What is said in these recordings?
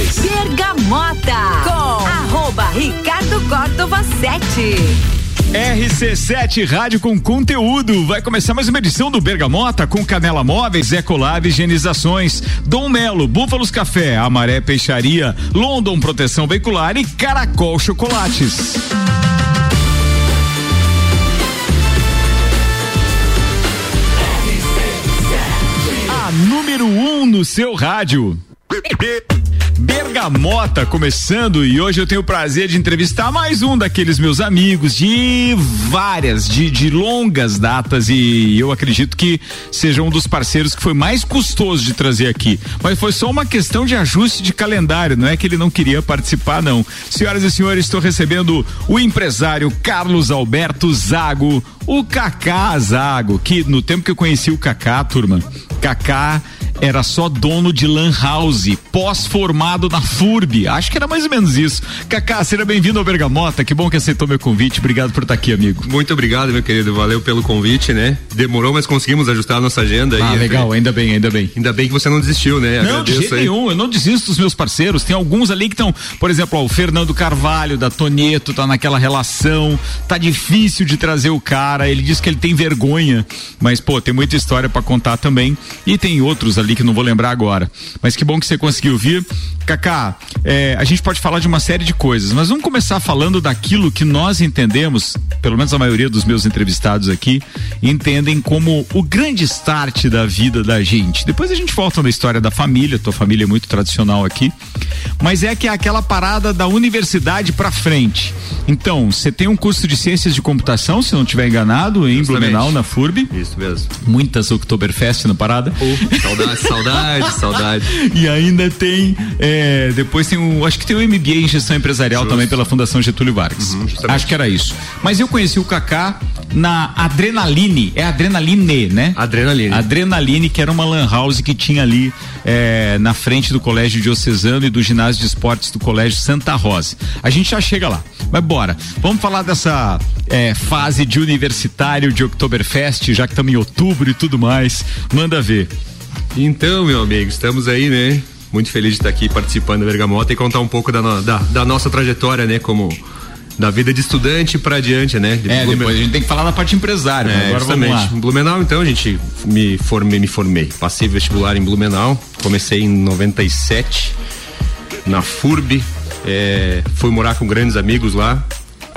Móveis. Bergamota com arroba Ricardo Córdova 7. RC7 Rádio com conteúdo. Vai começar mais uma edição do Bergamota com Canela Móveis, Ecolab Higienizações, Dom Melo, Búfalos Café, Amaré Peixaria, London Proteção Veicular e Caracol Chocolates. A número 1 um no seu rádio. Bergamota começando e hoje eu tenho o prazer de entrevistar mais um daqueles meus amigos de várias, de, de longas datas e eu acredito que seja um dos parceiros que foi mais custoso de trazer aqui. Mas foi só uma questão de ajuste de calendário, não é que ele não queria participar, não. Senhoras e senhores, estou recebendo o empresário Carlos Alberto Zago, o Cacá Zago, que no tempo que eu conheci o Cacá, turma, Cacá era só dono de lan house, pós-formado na FURB. Acho que era mais ou menos isso. Cacá, seja bem-vindo ao Bergamota. Que bom que aceitou meu convite. Obrigado por estar aqui, amigo. Muito obrigado, meu querido. Valeu pelo convite, né? Demorou, mas conseguimos ajustar a nossa agenda. Ah, legal. Ainda bem, ainda bem. Ainda bem que você não desistiu, né? Não, Agradeço de jeito aí. nenhum. Eu não desisto dos meus parceiros. Tem alguns ali que estão, por exemplo, ó, o Fernando Carvalho, da Tonieto, tá naquela relação. Tá difícil de trazer o cara. Ele diz que ele tem vergonha. Mas, pô, tem muita história para contar também. E tem outros ali que não vou lembrar agora. Mas que bom que você conseguiu vir. Cacá, é, a gente pode falar de uma série de coisas, mas vamos começar falando daquilo que nós entendemos, pelo menos a maioria dos meus entrevistados aqui, entendem como o grande start da vida da gente. Depois a gente volta na história da família, tua família é muito tradicional aqui, mas é que é aquela parada da universidade para frente. Então, você tem um curso de ciências de computação, se não estiver enganado, em Justamente. Blumenau, na FURB. Isso mesmo. Muitas Oktoberfest na parada. Oh, saudade, saudade, saudade. E ainda tem, é, depois tem o, acho que tem o MBA em gestão empresarial Justo. também pela Fundação Getúlio Vargas. Uhum, acho que era isso. Mas eu conheci o Kaká na Adrenaline, é Adrenaline, né? Adrenaline. Adrenaline, que era uma lan house que tinha ali é, na frente do Colégio Diocesano e do Ginásio de Esportes do Colégio Santa Rosa. A gente já chega lá. Mas bora. Vamos falar dessa é, fase de universitário de Oktoberfest, já que estamos em outubro e tudo mais. Manda ver. Então, meu amigo, estamos aí, né? Muito feliz de estar aqui participando da Bergamota e contar um pouco da, da, da nossa trajetória, né? Como da vida de estudante para adiante, né? De é, depois a gente tem que falar da parte empresária. É, agora justamente. Vamos lá. Blumenau, então, a gente me formei, me formei. Passei vestibular em Blumenau, comecei em 97 na FURB, é, fui morar com grandes amigos lá,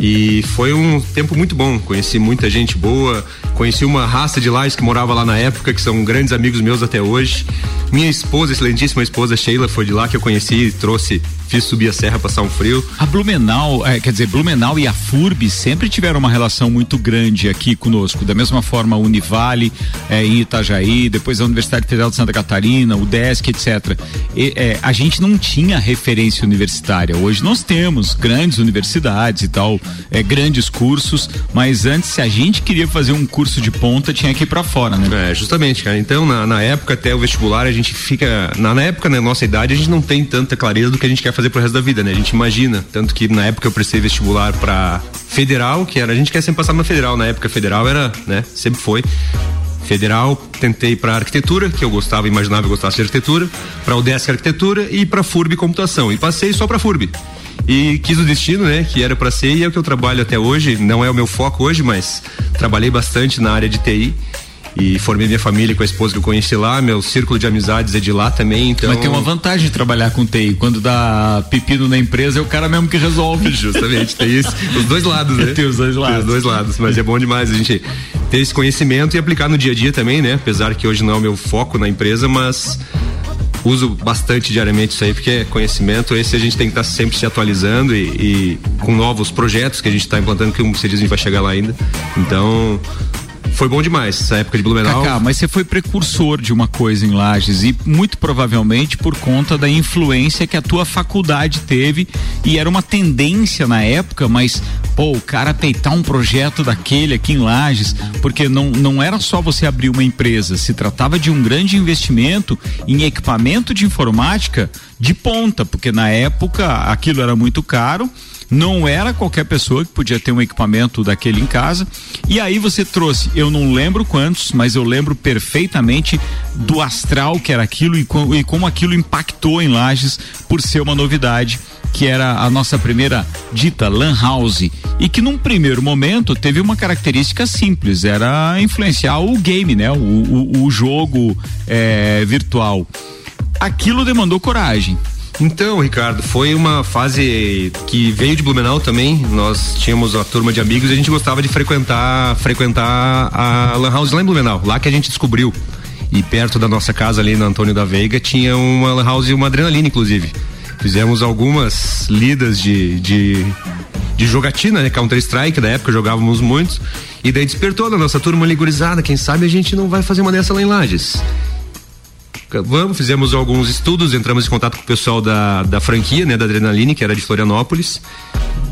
e foi um tempo muito bom. Conheci muita gente boa, conheci uma raça de lajes que morava lá na época, que são grandes amigos meus até hoje. Minha esposa, excelentíssima esposa Sheila, foi de lá que eu conheci e trouxe fiz subir a serra, passar um frio. A Blumenau, é, quer dizer, Blumenau e a FURB sempre tiveram uma relação muito grande aqui conosco. Da mesma forma, a Univale é, em Itajaí, depois a Universidade Federal de Santa Catarina, o DESC, etc. E, é, a gente não tinha referência universitária. Hoje nós temos grandes universidades e tal, é, grandes cursos, mas antes, se a gente queria fazer um curso de ponta, tinha que ir para fora, né? É, justamente, cara. Então, na, na, época, até o vestibular, a gente fica. Na, na época, na nossa idade, a gente não tem tanta clareza do que a gente quer fazer fazer pro resto da vida, né? A gente imagina. Tanto que na época eu prestei vestibular para federal, que era. A gente quer sempre passar na federal. Na época federal era, né? Sempre foi. Federal, tentei para arquitetura, que eu gostava, imaginava que eu gostasse de arquitetura, para o Desk Arquitetura e para FURB Computação. E passei só para FURB. E quis o destino, né, que era para ser e é o que eu trabalho até hoje. Não é o meu foco hoje, mas trabalhei bastante na área de TI e formei minha família com a esposa que eu conheci lá, meu círculo de amizades é de lá também, então... Mas tem uma vantagem de trabalhar com TI, quando dá pepino na empresa é o cara mesmo que resolve. Justamente, tem isso, os dois lados, né? Tem os dois lados. Tem os dois lados, mas é bom demais a gente ter esse conhecimento e aplicar no dia a dia também, né? Apesar que hoje não é o meu foco na empresa, mas uso bastante diariamente isso aí, porque é conhecimento, esse a gente tem que estar sempre se atualizando e, e com novos projetos que a gente está implantando, que você diz, a gente vai chegar lá ainda. Então, foi bom demais essa época de Blumenau. Cacá, mas você foi precursor de uma coisa em Lages e muito provavelmente por conta da influência que a tua faculdade teve e era uma tendência na época, mas pô, o cara peitar um projeto daquele aqui em Lages, porque não, não era só você abrir uma empresa, se tratava de um grande investimento em equipamento de informática de ponta, porque na época aquilo era muito caro Não era qualquer pessoa que podia ter um equipamento daquele em casa. E aí você trouxe, eu não lembro quantos, mas eu lembro perfeitamente do astral que era aquilo e, com, e como aquilo impactou em Lages por ser uma novidade que era a nossa primeira dita Lan House e que num primeiro momento teve uma característica simples, era influenciar o game, né? O, o, o jogo é, virtual. Aquilo demandou coragem. Então, Ricardo, foi uma fase que veio de Blumenau também. Nós tínhamos uma turma de amigos e a gente gostava de frequentar, frequentar a Lan House lá em Blumenau, lá que a gente descobriu. E perto da nossa casa ali na Antônio da Veiga tinha uma Lan House e uma adrenalina, inclusive. Fizemos algumas lidas de, de, de jogatina, né? Counter-Strike, da época jogávamos muitos. E daí despertou na nossa turma ligurizada, quem sabe a gente não vai fazer uma dessa lá em Lages. Vamos, fizemos alguns estudos, entramos em contato com o pessoal da, da franquia, né, da Adrenaline, que era de Florianópolis,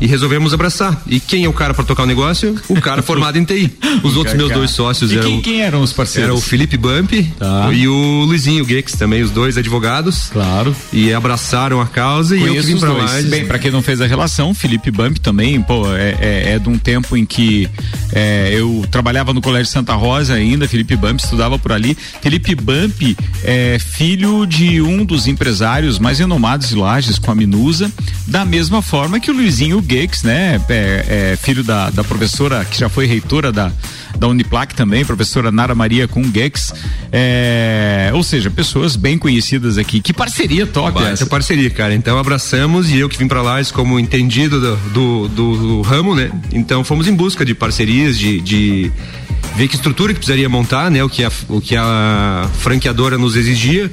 e resolvemos abraçar. E quem é o cara para tocar o negócio? O cara formado em TI. Os outros meus dois sócios e eram. Quem, quem, eram os parceiros? Era o Felipe Bump tá. e o Luizinho Gex também, os dois advogados. Claro. E abraçaram a causa Conheço e eu vim pra lá. Bem, para quem não fez a relação, Felipe Bump também, pô, é, é, é de um tempo em que é, eu trabalhava no Colégio Santa Rosa ainda, Felipe Bump estudava por ali. Felipe Bump é filho de um dos empresários mais renomados de Lages, com a Minusa, da mesma forma que o Luizinho Gex, né? É, é filho da, da professora que já foi reitora da, da Uniplac também, professora Nara Maria com Gex. É, ou seja, pessoas bem conhecidas aqui. Que parceria top Baita essa? parceria, cara. Então abraçamos e eu que vim para lá como entendido do, do, do, do, ramo, né? Então fomos em busca de parcerias, de, de ver que estrutura que precisaria montar, né? O que a, o que a franqueadora nos exigia.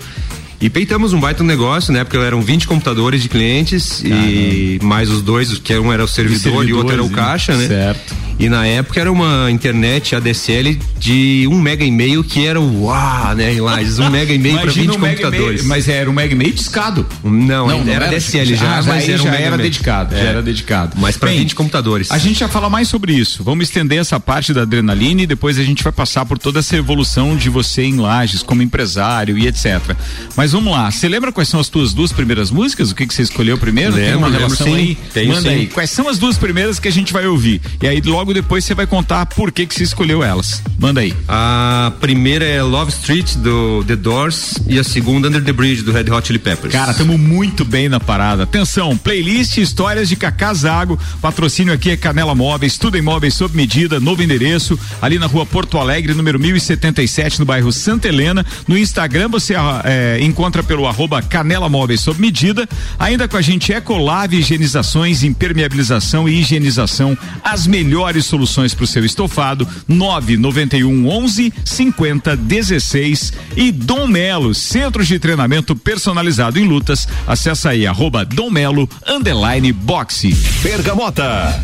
E peitamos um baita negócio, né? Porque eram 20 computadores de clientes Caramba. e mais os dois, que um era o servidor e o outro era o caixa, né? Certo. E na época era uma internet ADSL de um mega e meio que era o uau, né? Em Lages, um mega e meio para 20 um computadores. mas era um mega e meio discado. Não, não, não era, era ADSL já, ah, mas era, um já era dedicado, é. já era dedicado. Mas para 20 computadores. A gente já fala mais sobre isso. Vamos estender essa parte da adrenalina e depois a gente vai passar por toda essa evolução de você em Lages como empresário e etc. Mas vamos lá. Você lembra quais são as tuas duas primeiras músicas? O que que você escolheu primeiro? Lembro, Tem uma relação lembro, aí? Tem, Manda sim. aí. Quais são as duas primeiras que a gente vai ouvir? E aí logo depois você vai contar por que que você escolheu elas. Manda aí. A primeira é Love Street do The Doors e a segunda Under the Bridge do Red Hot Chili Peppers. Cara, estamos muito bem na parada. Atenção, playlist Histórias de Cacá Zago. Patrocínio aqui é Canela Móveis, tudo em móveis sob medida, novo endereço, ali na rua Porto Alegre, número 1077, no bairro Santa Helena. No Instagram você é, encontra pelo arroba Canela Móveis sob medida. Ainda com a gente Ecolave Higienizações, Impermeabilização e Higienização. As melhores soluções para o seu estofado. 991 11 50 16 e Dom Melo, Centro de Treinamento Personalizado em Lutas. Acesse aí arroba Dom Melo underline boxe. Bergamota.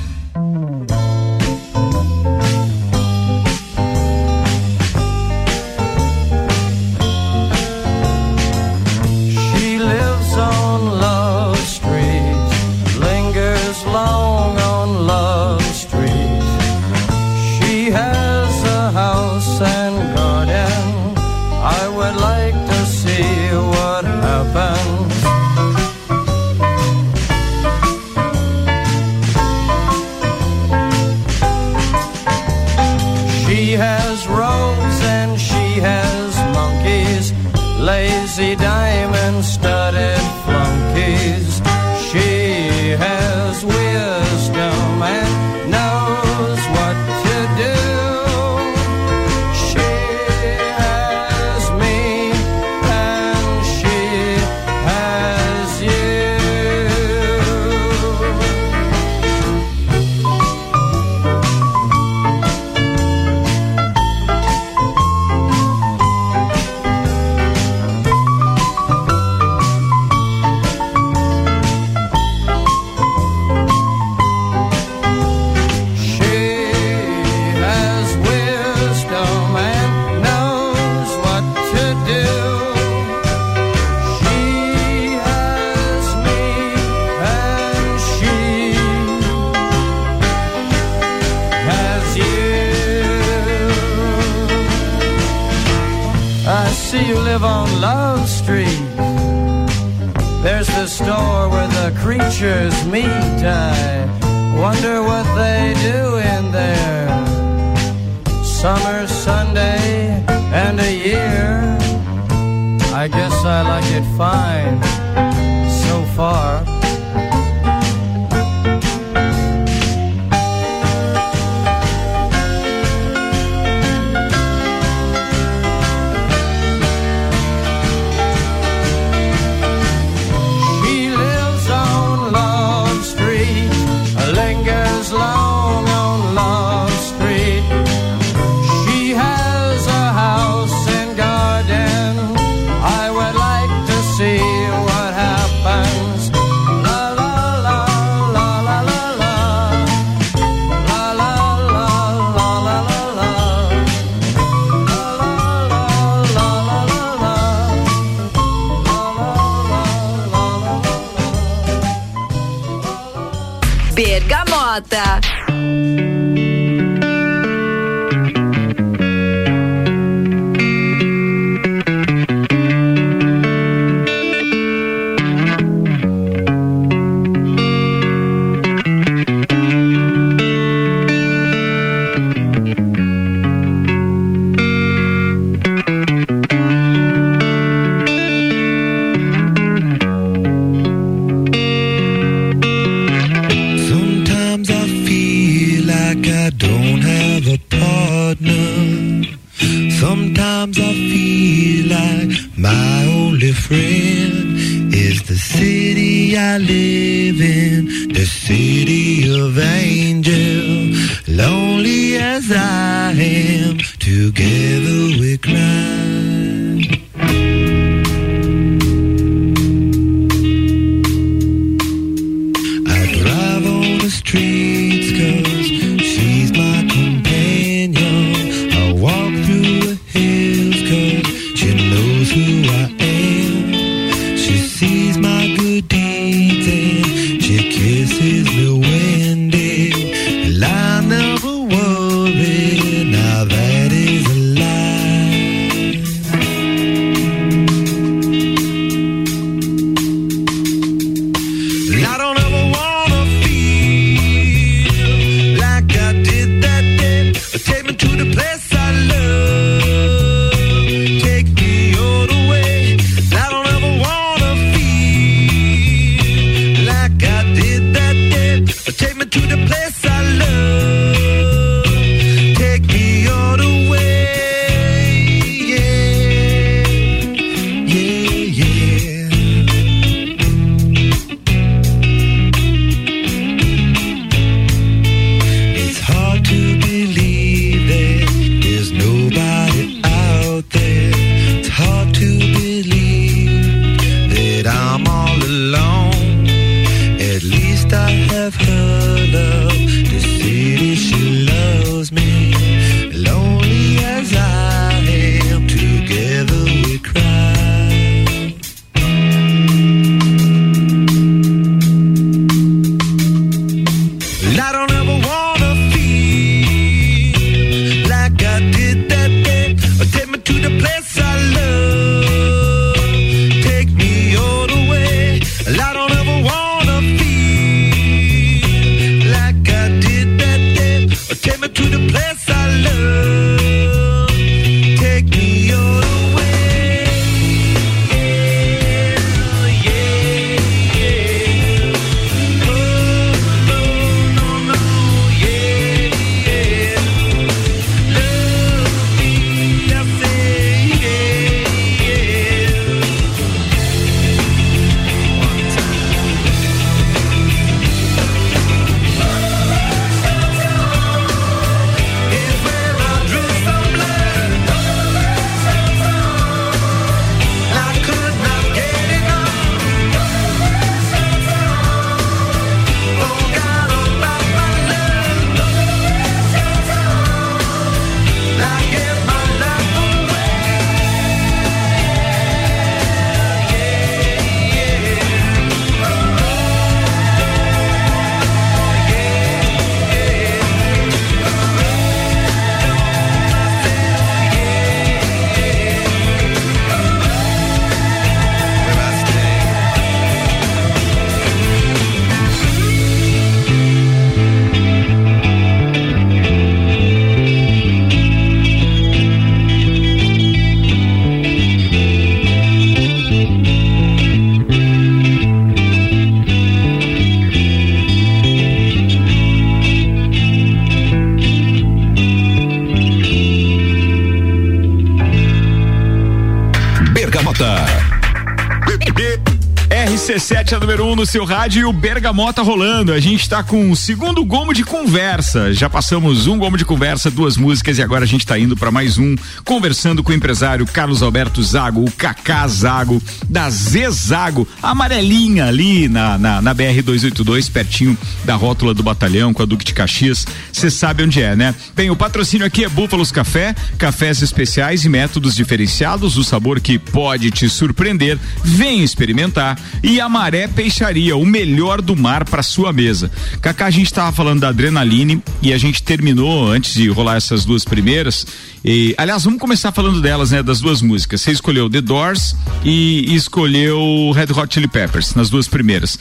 RC7 é a número 1 um no seu rádio e o Bergamota rolando. A gente está com o segundo gomo de conversa. Já passamos um gomo de conversa, duas músicas e agora a gente está indo para mais um, conversando com o empresário Carlos Alberto Zago, o Cacá Zago, da Zezago, amarelinha ali na, na, na BR 282, pertinho da rótula do batalhão, com a Duque de Caxias. Você sabe onde é, né? Bem, o patrocínio aqui é Búfalos Café, cafés especiais e métodos diferenciados, o sabor que pode te surpreender. Vem experimentar. E a Peixaria, o melhor do mar para sua mesa. Cacá, a gente estava falando da adrenaline e a gente terminou antes de rolar essas duas primeiras. E, aliás, vamos começar falando delas, né? Das duas músicas. Você escolheu The Doors e escolheu Red Hot Chili Peppers nas duas primeiras.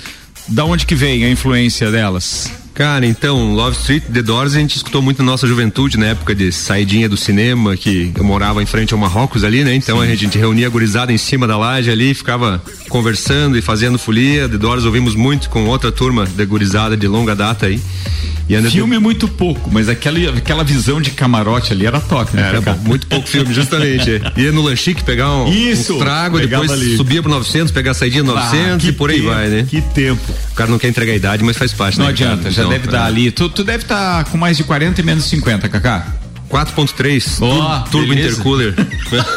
Da onde que vem a influência delas? Cara, então, Love Street, The Doors, a gente escutou muito na nossa juventude, na época de saidinha do cinema, que eu morava em frente ao Marrocos ali, né? Então Sim. a gente reunia a gurizada em cima da laje ali, ficava conversando e fazendo folia. The Doors ouvimos muito com outra turma da gurizada de longa data aí. filme de... muito pouco, mas aquela, aquela visão de camarote ali era top, né? Era muito pouco filme, justamente. Ia no Lanchique pegar um, Isso, um trago, depois ali. subia pro 900, pegar a saidinha 900 ah, e por aí tempo, vai, né? Que tempo. O cara não quer entregar a idade, mas faz parte, Não né, adianta, já deve estar ali. Tu, tu deve estar com mais de 40 e menos 50, Cacá. 4.3 oh, turbo intercooler.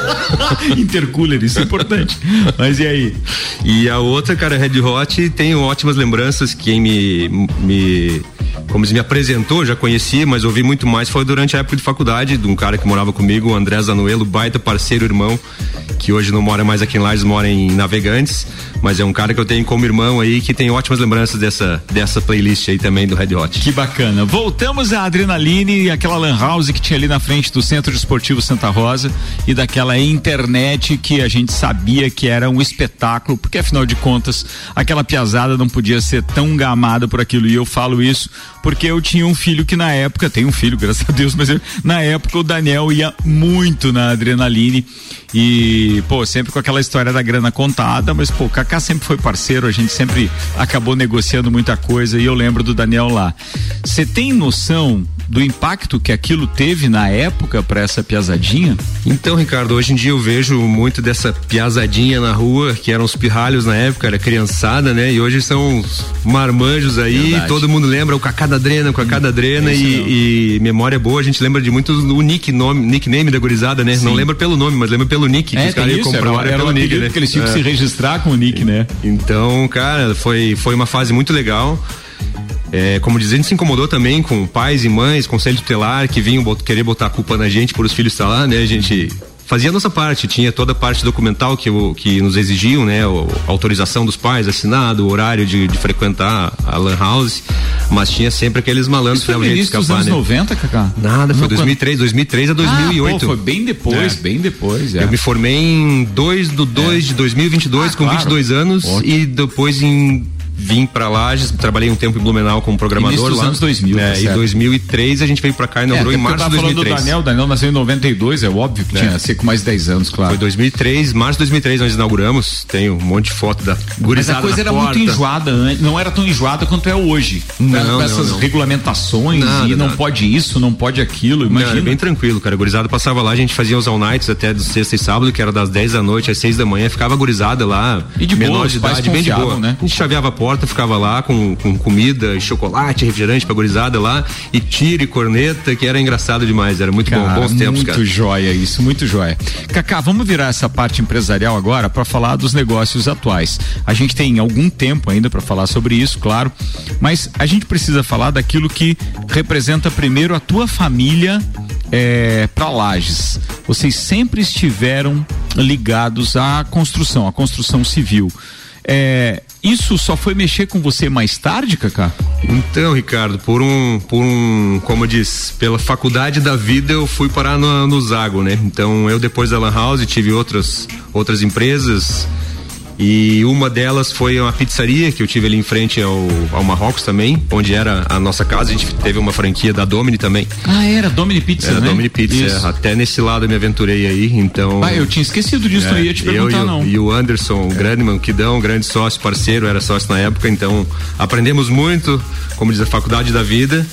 intercooler, isso é importante. Mas e aí? E a outra, cara, Red Hot, tenho ótimas lembranças. Quem me, me como se me apresentou, já conhecia, mas ouvi muito mais foi durante a época de faculdade, de um cara que morava comigo, o André Zanuelo, baita parceiro, irmão, que hoje não mora mais aqui em Lages, mora em Navegantes, mas é um cara que eu tenho como irmão aí, que tem ótimas lembranças dessa, dessa playlist aí também do Red Hot. Que bacana. Voltamos à Adrenaline e aquela lan house que tinha ali na frente do Centro Esportivo Santa Rosa e daquela internet que a gente sabia que era um espetáculo, porque afinal de contas, aquela piazada não podia ser tão gamada por aquilo. E eu falo isso porque eu tinha um filho que na época, tem um filho, graças a Deus, mas eu, na época o Daniel ia muito na adrenaline e, pô, sempre com aquela história da grana contada, mas, pô, o Kaká sempre foi parceiro, a gente sempre acabou negociando muita coisa e eu lembro do Daniel lá. Você tem noção do impacto que aquilo teve na época para essa piazadinha? Então, Ricardo, hoje em dia eu vejo muito dessa piazadinha na rua, que eram os pirralhos na época, era criançada, né? E hoje são os marmanjos aí, Verdade. todo mundo lembra o Cacá da Drena, o Cacá da Drena e, e, memória boa, a gente lembra de muitos o nick, nome, nickname da gurizada, né? Sim. Não lembra pelo nome, mas lembra pelo nick, é, que os caras. Era, era pelo nick, né? que eles tinham é. que se registrar com o nick, né? Então, cara, foi, foi uma fase muito legal. É, como a gente se incomodou também com pais e mães, conselho tutelar, que vinham bot querer botar a culpa na gente por os filhos estar lá, né? A gente fazia a nossa parte, tinha toda a parte documental que, que nos exigiam, né? A autorização dos pais, assinado, o horário de, de frequentar a Lan House, mas tinha sempre aqueles malandros que davam jeito de escapar, dos anos né? 90, Cacá? Nada, foi Não, 2003, 2003 a 2008. Ah, pô, foi bem depois, é. bem depois, é. Eu me formei em 2 do 2 é. de 2022 ah, com claro. 22 anos Ótimo. e depois em vim para Lages, trabalhei um tempo em Blumenau como programador lá. anos 2000, é, tá Em 2003 a gente veio para cá e inaugurou é, em março de 2003. Falando do Daniel, Daniel nasceu em 92, é óbvio que é. tinha ser com mais 10 anos, claro. Foi 2003, março de 2003 nós inauguramos, tem um monte de foto da gurizada Mas a coisa era porta. muito enjoada, não era tão enjoada quanto é hoje. Não, com essas não, não. regulamentações nada, e não nada. pode isso, não pode aquilo, imagina. Não, bem tranquilo, cara, a gurizada passava lá, a gente fazia os all nights até do sexta e sábado, que era das 10 da noite às 6 da manhã, ficava gurizada lá, e de menor boa, de idade, bem de boa. Né? A gente chaveava a porta, ficava lá com, com comida, chocolate, refrigerante pra gurizada lá, e tiro e corneta, que era engraçado demais, era muito cara, bom, bons tempos, muito cara. Muito joia isso, muito joia. Cacá, vamos virar essa parte empresarial agora para falar dos negócios atuais. A gente tem algum tempo ainda para falar sobre isso, claro, mas a gente precisa falar daquilo que representa primeiro a tua família é, para Lages. Vocês sempre estiveram ligados à construção, à construção civil. É, isso só foi mexer com você mais tarde, Cacá? Então, Ricardo, por um, por um, como diz, pela faculdade da vida eu fui parar no, no Zago, né? Então eu depois da Lan House tive outras, outras empresas, e uma delas foi uma pizzaria que eu tive ali em frente ao, ao Marrocos também, onde era a nossa casa. A gente teve uma franquia da Domini também. Ah, era Domini Pizza, era né? Domini Pizza. É, até nesse lado eu me aventurei aí, então. Ah, eu tinha esquecido disso, é, não ia te perguntar, eu, não. E o Anderson, o é. Grandman, que dão um grande sócio, parceiro, era sócio na época, então aprendemos muito, como diz a faculdade da vida.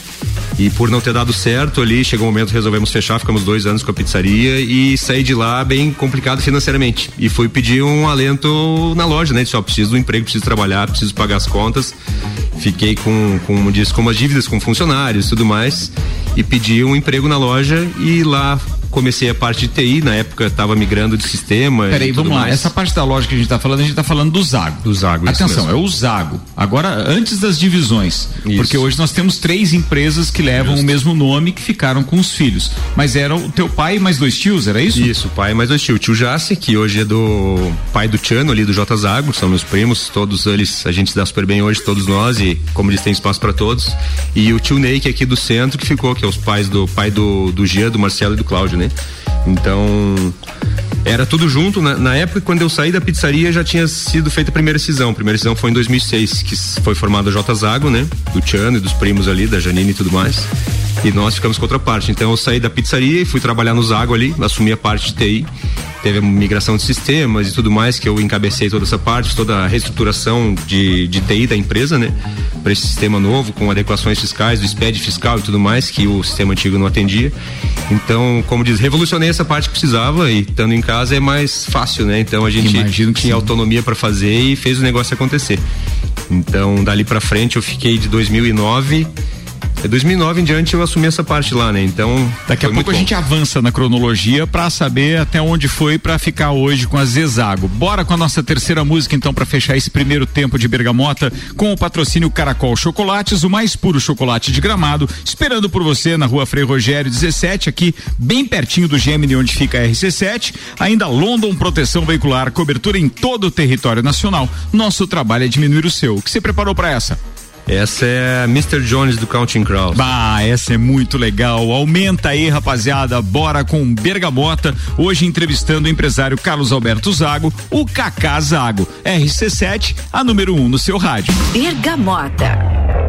E por não ter dado certo ali, chegou o um momento resolvemos fechar, ficamos dois anos com a pizzaria e saí de lá bem complicado financeiramente. E fui pedir um alento na loja, né? Disse, ó, preciso do emprego, preciso trabalhar, preciso pagar as contas. Fiquei com, com, disse, com umas dívidas com funcionários e tudo mais. E pedi um emprego na loja e lá comecei a parte de TI, na época estava migrando de sistema. Peraí, vamos lá. Essa parte da loja que a gente está falando, a gente está falando do Zago. Do Zago, Atenção, é o Zago. Agora, antes das divisões. Isso. Porque hoje nós temos três empresas que levam Justo. o mesmo nome que ficaram com os filhos. Mas eram o teu pai e mais dois tios, era isso? Isso, pai e mais dois tios. O tio Jace, que hoje é do pai do Tiano ali do J Zago, são meus primos, todos eles, a gente se dá super bem hoje, todos nós, e como eles têm espaço para todos. E o tio Ney, que é aqui do centro, que ficou, que é os pais do pai do, do Gia, do Marcelo e do Cláudio, né? journée. Então, era tudo junto. Na, na, época, quando eu saí da pizzaria, já tinha sido feita a primeira cisão. A primeira cisão foi em 2006, que foi formada a J Zago, né? Do Tiano e dos primos ali, da Janine e tudo mais. E nós ficamos com outra parte. Então, eu saí da pizzaria e fui trabalhar no Zago ali, assumi a parte de TI teve a migração de sistemas e tudo mais, que eu encabecei toda essa parte, toda a reestruturação de, de TI da empresa, né? Para esse sistema novo, com adequações fiscais, do SPED fiscal e tudo mais, que o sistema antigo não atendia. Então, como diz, revolucionei essa parte que precisava e estando em casa é mais fácil, né? Então a gente tinha sim. autonomia para fazer e fez o negócio acontecer. Então, dali para frente eu fiquei de 2009 é 2009 em diante eu assumi essa parte lá, né? Então. Daqui a pouco a gente avança na cronologia para saber até onde foi para ficar hoje com a Zezago. Bora com a nossa terceira música então para fechar esse primeiro tempo de bergamota com o patrocínio Caracol Chocolates, o mais puro chocolate de gramado, esperando por você na rua Frei Rogério 17, aqui bem pertinho do Gemini onde fica a RC7. Ainda London Proteção Veicular, cobertura em todo o território nacional. Nosso trabalho é diminuir o seu. O que você preparou para essa? Essa é Mr. Jones do Counting Crows. Bah, essa é muito legal. Aumenta aí, rapaziada. Bora com Bergamota. Hoje entrevistando o empresário Carlos Alberto Zago, o Kaká Zago. RC7, a número 1 um no seu rádio. Bergamota.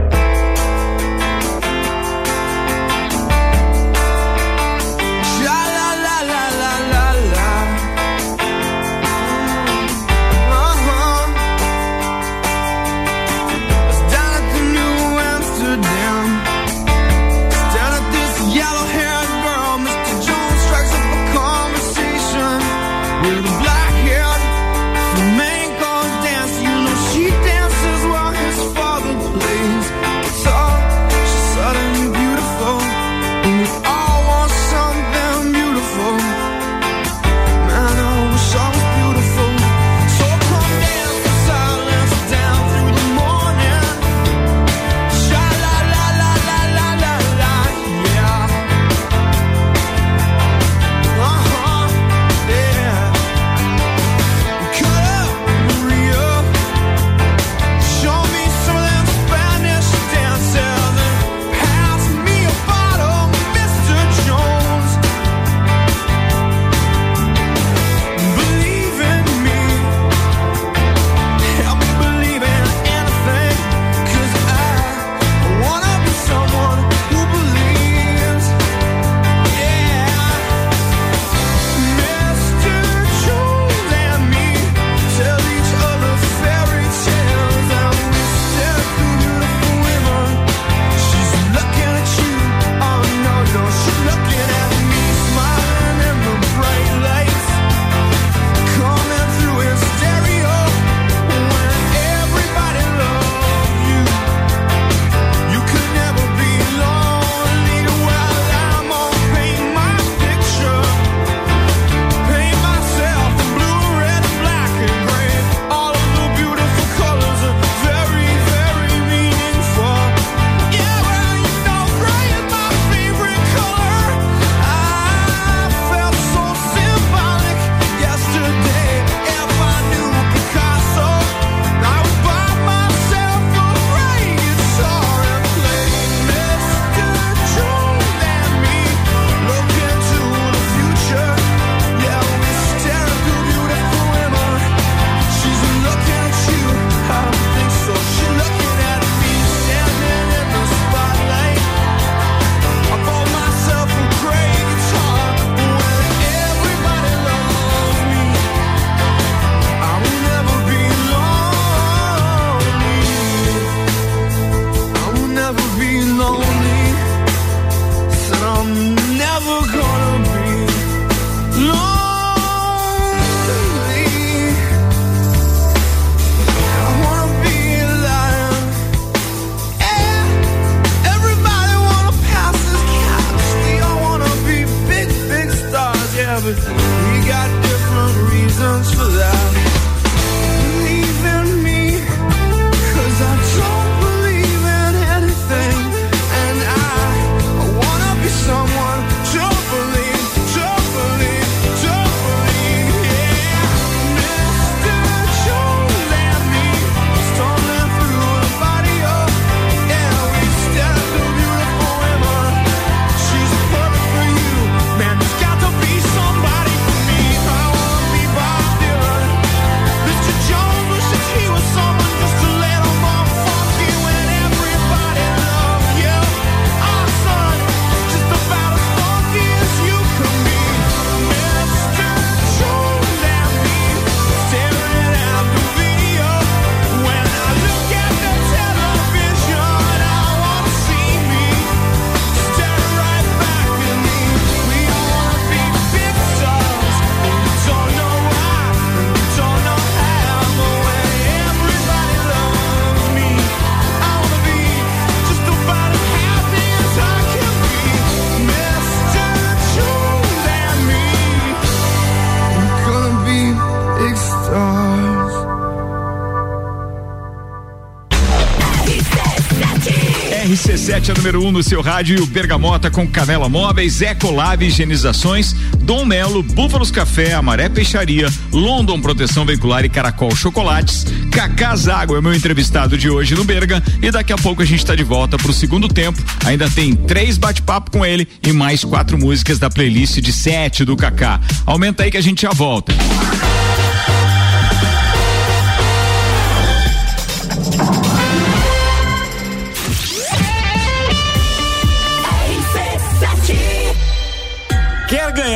Número 1 um no seu rádio e o Bergamota com Canela Móveis, Ecolab Higienizações, Dom Melo, Búfalos Café, Amaré Peixaria, London Proteção Veicular e Caracol Chocolates. Cacá Zago é meu entrevistado de hoje no Berga e daqui a pouco a gente está de volta para o segundo tempo. Ainda tem três bate-papo com ele e mais quatro músicas da playlist de sete do Cacá. Aumenta aí que a gente já volta.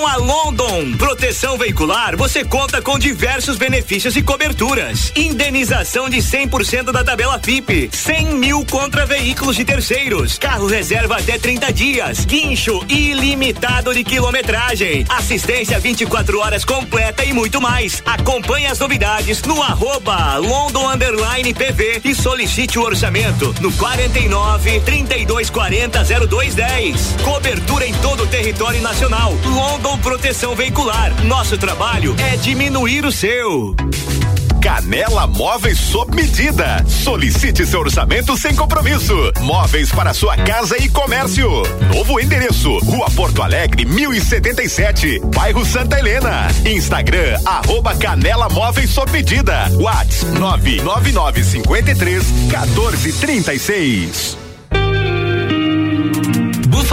Com a London Proteção Veicular, você conta com diversos benefícios e coberturas. Indenização de 100% da tabela FIP, 100 mil contra veículos de terceiros, carro reserva até 30 dias, guincho ilimitado de quilometragem, assistência 24 horas completa e muito mais. Acompanhe as novidades no arroba London PV e solicite o orçamento no 49 32 40 0210. Cobertura em todo o território nacional. London Proteção Veicular. Nosso trabalho é diminuir o seu. Canela Móveis sob medida. Solicite seu orçamento sem compromisso. Móveis para sua casa e comércio. Novo endereço: Rua Porto Alegre, 1077, bairro Santa Helena. Instagram: arroba Canela Móveis sob medida. WhatsApp 99953 1436.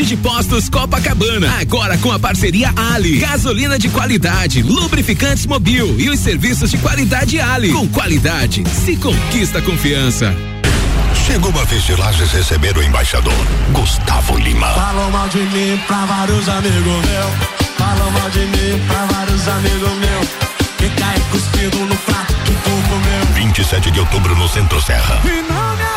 Rede de Postos Copacabana. Agora com a parceria Ali. Gasolina de qualidade, lubrificantes mobil e os serviços de qualidade Ali. Com qualidade, se conquista confiança. Chegou a vez de Lages receber o embaixador, Gustavo Lima. Falam mal de mim pra vários amigos meus. Falam mal de mim pra vários amigos meus. Que cai cuspido no prato que tu comeu. 27 de outubro no Centro Serra. E não me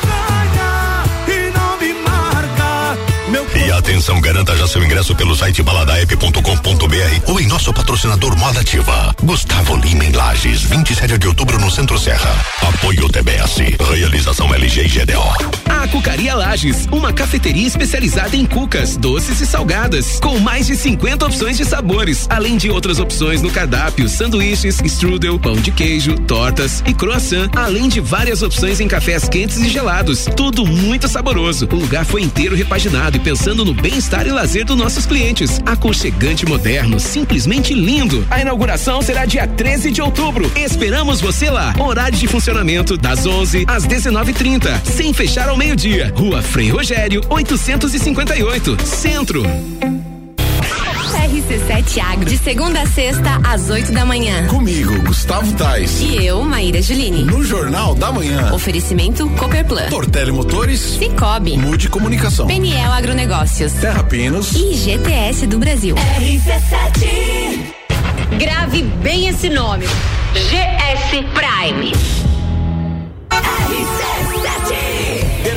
e atenção, garanta já seu ingresso pelo site baladaep.com.br ou em nosso patrocinador Moda Ativa. Gustavo Lima em Lages, 27 de outubro no Centro Serra. Apoio TBS. Realização LG e GDO. A Cucaria Lages, uma cafeteria especializada em cucas, doces e salgadas, com mais de 50 opções de sabores, além de outras opções no cardápio, sanduíches, strudel, pão de queijo, tortas e croissant, além de várias opções em cafés quentes e gelados. Tudo muito saboroso. O lugar foi inteiro repaginado e pensando no bem-estar e lazer dos nossos clientes. Aconchegante moderno, simplesmente lindo. A inauguração será dia 13 de outubro. Esperamos você lá. Horário de funcionamento das 11 às 19:30, sem fechar ao meio-dia. Rua Frei Rogério, 858, Centro. RC7 Agro, de segunda a sexta, às 8 da manhã. Comigo, Gustavo Tais. E eu, Maíra Juline. No Jornal da Manhã. Oferecimento Copperplan. Portele Motores. Cicobi. Mude Comunicação. Peniel Agronegócios. Terra Pinos. E GTS do Brasil. RC7. Grave bem esse nome. GS Prime.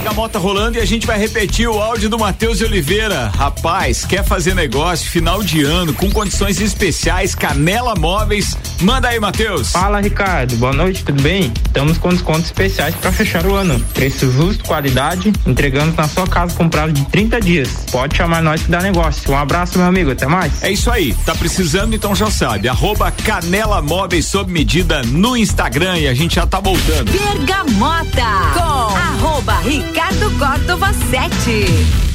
Bergamota rolando e a gente vai repetir o áudio do Matheus de Oliveira. Rapaz, quer fazer negócio final de ano com condições especiais, Canela Móveis? Manda aí, Matheus. Fala, Ricardo. Boa noite, tudo bem? Estamos com descontos especiais para fechar o ano. Preço justo, qualidade, entregando na sua casa com prazo de 30 dias. Pode chamar nós que dá negócio. Um abraço, meu amigo. Até mais. É isso aí. Tá precisando, então já sabe. Arroba Canela Móveis sob medida no Instagram e a gente já tá voltando. Bergamota com arroba Ricardo Córdova 7.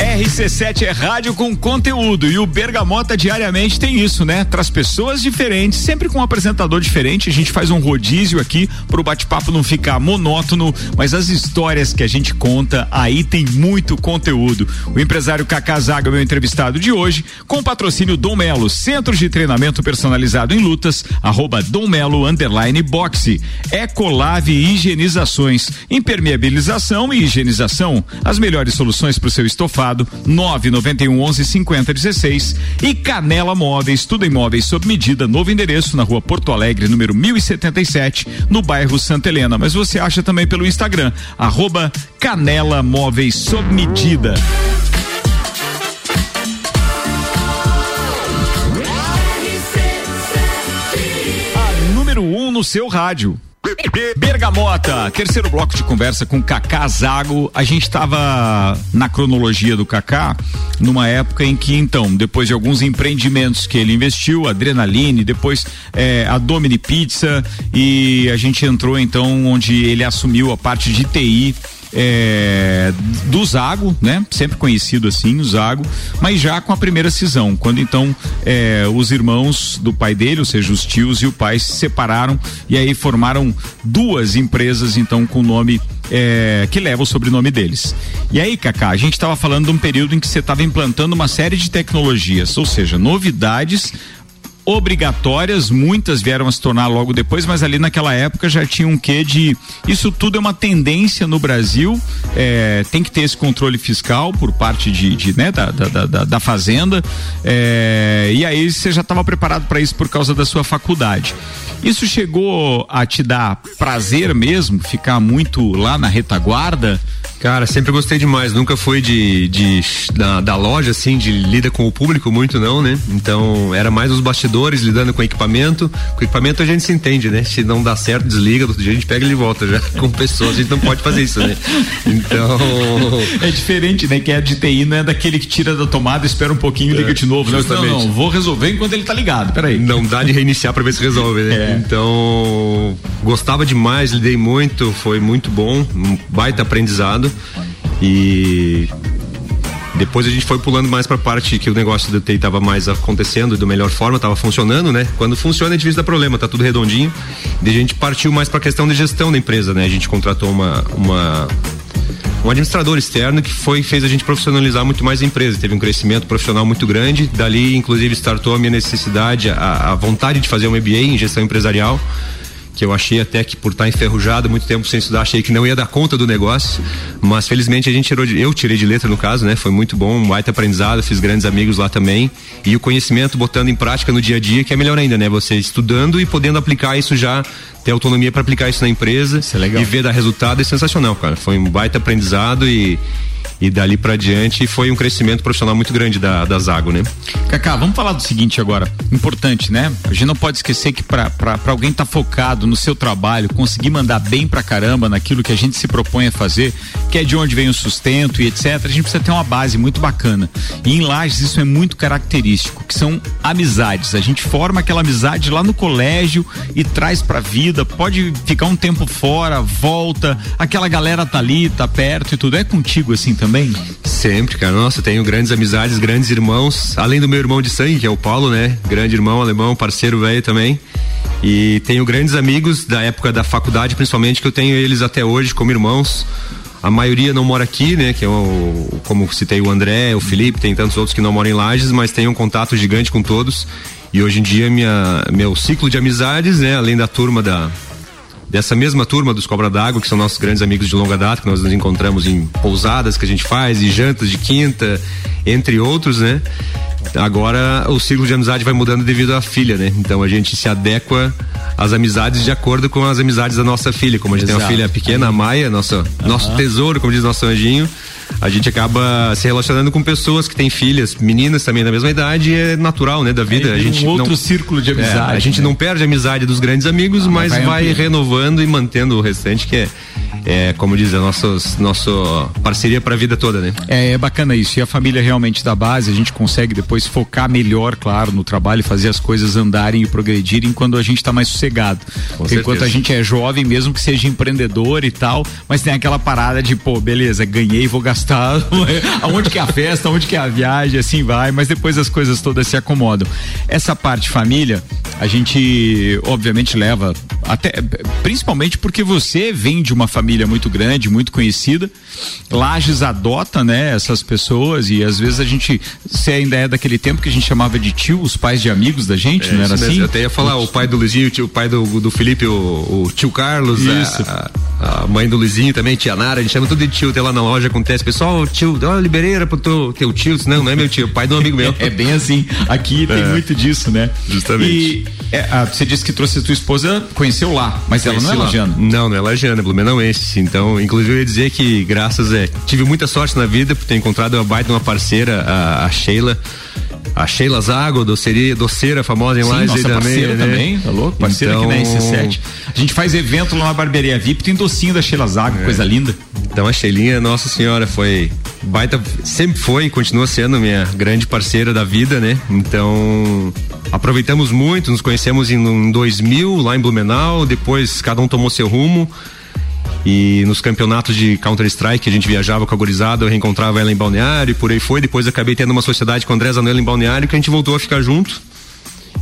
RC7 é rádio com conteúdo e o Bergamota diariamente tem isso, né? Traz pessoas diferentes, sempre com um apresentador diferente. A gente faz um rodízio aqui pro bate-papo não ficar monótono, mas as histórias que a gente conta, aí tem muito conteúdo. O empresário Cacá Zaga meu entrevistado de hoje, com patrocínio Dom Melo, Centros de Treinamento Personalizado em Lutas, arroba Dom Melo Underline Boxe, Ecolave Higienizações, impermeabilização e higienização, as melhores soluções para o seu estofado 991 11 50 16 e Canela Móveis, tudo em móveis sob medida, novo endereço na rua Porto Alegre, número 1077, no bairro Santa Helena. Mas você acha também pelo Instagram, arroba Canela Móveis sob medida. A número 1 um no seu rádio. Bergamota, terceiro bloco de conversa com Kaká Zago. A gente estava na cronologia do Kaká, numa época em que, então, depois de alguns empreendimentos que ele investiu, Adrenaline, depois é, a Domini Pizza, e a gente entrou, então, onde ele assumiu a parte de TI é, do Zago, né? Sempre conhecido assim, o Zago, mas já com a primeira cisão, quando então é, os irmãos do pai dele, ou seja, os tios e o pai se separaram e aí formaram duas empresas então com o nome é, que leva o sobrenome deles. E aí, Kaká, a gente estava falando de um período em que você estava implantando uma série de tecnologias, ou seja, novidades obrigatórias, muitas vieram a se tornar logo depois, mas ali naquela época já tinha um quê de. Isso tudo é uma tendência no Brasil, é, tem que ter esse controle fiscal por parte de, de né, da, da, da, da Fazenda, é, e aí você já estava preparado para isso por causa da sua faculdade. Isso chegou a te dar prazer mesmo, ficar muito lá na retaguarda? Cara, sempre gostei demais. Nunca foi de, de da, da, loja, assim, de lida com o público muito, não, né? Então, era mais os bastidores, lidando com equipamento. Com equipamento a gente se entende, né? Se não dá certo, desliga, outro dia a gente pega ele volta já. Com pessoas, a gente não pode fazer isso, né? Então. É diferente, né? Que é de TI, não é daquele que tira da tomada, espera um pouquinho e liga é, de novo. Né? Não, não, vou resolver enquanto ele tá ligado. Peraí. Não dá de reiniciar pra ver se resolve, né? É. Então, gostava demais, lidei muito, foi muito bom, um baita aprendizado. E depois a gente foi pulando mais para a parte que o negócio do TI estava mais acontecendo da melhor forma, estava funcionando, né? Quando funciona é difícil dar problema, tá tudo redondinho. E a gente partiu mais para a questão de gestão da empresa, né? A gente contratou uma, uma um administrador externo que foi fez a gente profissionalizar muito mais a empresa. Teve um crescimento profissional muito grande. Dali, inclusive, startou a minha necessidade, a, a vontade de fazer um MBA em gestão empresarial que eu achei até que por estar enferrujado muito tempo sem estudar, achei que não ia dar conta do negócio, mas felizmente a gente tirou de, eu tirei de letra no caso, né? Foi muito bom, um baita aprendizado, fiz grandes amigos lá também e o conhecimento botando em prática no dia a dia, que é melhor ainda, né? Você estudando e podendo aplicar isso já ter autonomia para aplicar isso na empresa é e ver dar resultado é sensacional, cara. Foi um baita aprendizado e e dali para diante foi um crescimento profissional muito grande da, da Zago, né? Cacá, vamos falar do seguinte agora, importante, né? A gente não pode esquecer que para alguém estar tá focado no seu trabalho, conseguir mandar bem pra caramba naquilo que a gente se propõe a fazer, que é de onde vem o sustento e etc, a gente precisa ter uma base muito bacana. E em Lages isso é muito característico, que são amizades. A gente forma aquela amizade lá no colégio e traz pra vida, pode ficar um tempo fora, volta, aquela galera tá ali, tá perto e tudo. É contigo assim também? também? Sempre, cara. Nossa, tenho grandes amizades, grandes irmãos. Além do meu irmão de sangue, que é o Paulo, né? Grande irmão alemão, parceiro velho também. E tenho grandes amigos da época da faculdade, principalmente, que eu tenho eles até hoje como irmãos. A maioria não mora aqui, né? Que é o, como citei o André, o Felipe, tem tantos outros que não moram em Lages, mas tenho um contato gigante com todos. E hoje em dia minha meu ciclo de amizades, né, além da turma da dessa mesma turma dos Cobra d'Água, que são nossos grandes amigos de longa data, que nós nos encontramos em pousadas que a gente faz, e jantas de quinta, entre outros, né? Agora o ciclo de amizade vai mudando devido à filha, né? Então a gente se adequa às amizades de acordo com as amizades da nossa filha. Como a gente Exato. tem uma filha pequena, a Maia, nosso, uhum. nosso tesouro, como diz nosso anjinho a gente acaba se relacionando com pessoas que têm filhas, meninas também da mesma idade, é natural, né, da vida. É, a gente um outro não, círculo de amizade. É, a gente né? não perde a amizade dos grandes amigos, ah, mas, mas, vai, vai renovando e mantendo o restante que é é, como diz, a nossos, nosso parceria para a vida toda, né? É, é bacana isso. E a família realmente da base, a gente consegue depois focar melhor, claro, no trabalho, fazer as coisas andarem e progredirem quando a gente está mais sossegado. Enquanto a gente é jovem, mesmo que seja empreendedor e tal, mas tem aquela parada de, pô, beleza, ganhei, vou gastar. aonde que é a festa, aonde que é a viagem, assim vai, mas depois as coisas todas se acomodam. Essa parte família, a gente obviamente leva até principalmente porque você vem de uma família muito grande, muito conhecida. Lages adota, né, essas pessoas e às vezes a gente, você ainda é daquele tempo que a gente chamava de tio, os pais de amigos da gente, é, não era assim? Eu até ia falar o, pai do Luizinho, o, pai do, do Felipe, o, o tio Carlos, a, a, mãe do Luizinho também, tia Nara, a gente chama tudo de tio, até lá na loja acontece, pessoal, tio, uma libereira pro teu, teu tio, não, não é meu tio, pai do amigo meu. é bem assim, aqui tem é. muito disso, né? Justamente. E é, ah, você disse que trouxe a tua esposa, conheceu lá, mas Conheci ela não é lagiana. Não, não é lagiana, é blumenauense. Então, inclusive eu ia dizer que graças é, tive muita sorte na vida por ter encontrado uma baita uma parceira, a, a Sheila a Sheila Zago, doceria, doceira famosa em Sim, Lages também, parceira né? também, tá louco? Parceira então... aqui na RC7. A gente faz evento lá na barbearia VIP, tem docinho da Sheila Zago, é. coisa linda. Então a Sheilinha, nossa senhora, foi baita, sempre foi e continua sendo minha grande parceira da vida, né? Então, aproveitamos muito, nos conhecemos em, em 2000 lá em Blumenau, depois cada um tomou seu rumo. E nos campeonatos de Counter-Strike, a gente viajava com a gurizada, eu reencontrava ela em Balneário e por aí foi. Depois acabei tendo uma sociedade com o André Zanella em Balneário que a gente voltou a ficar junto.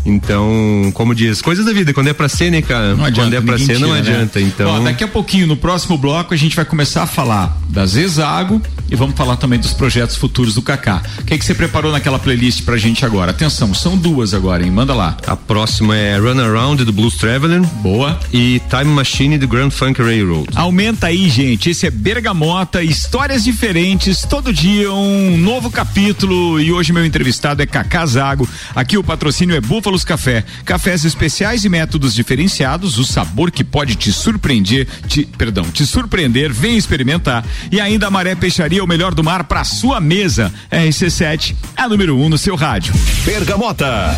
Então, como diz, coisas da vida, quando é pra ser, né, cara? Não adianta, quando é pra ser, tira, não né? adianta. Então. Ó, daqui a pouquinho, no próximo bloco, a gente vai começar a falar das Exago e vamos falar também dos projetos futuros do Kaká. O que, é que você preparou naquela playlist pra gente agora? Atenção, são duas agora, hein? Manda lá. A próxima é Run Around do Blues Traveler. Boa. E Time Machine do Grand Funk Railroad. Aumenta aí, gente. Esse é Bergamota, histórias diferentes, todo dia um novo capítulo. E hoje meu entrevistado é Kaká Zago. Aqui o patrocínio é Búfalos Café. Cafés especiais e métodos diferenciados, o sabor que pode te surpreender, te, perdão, te surpreender, vem experimentar. E ainda a Maré Peixaria o melhor do mar para sua mesa. RC7, a número 1 um no seu rádio. Bergamota.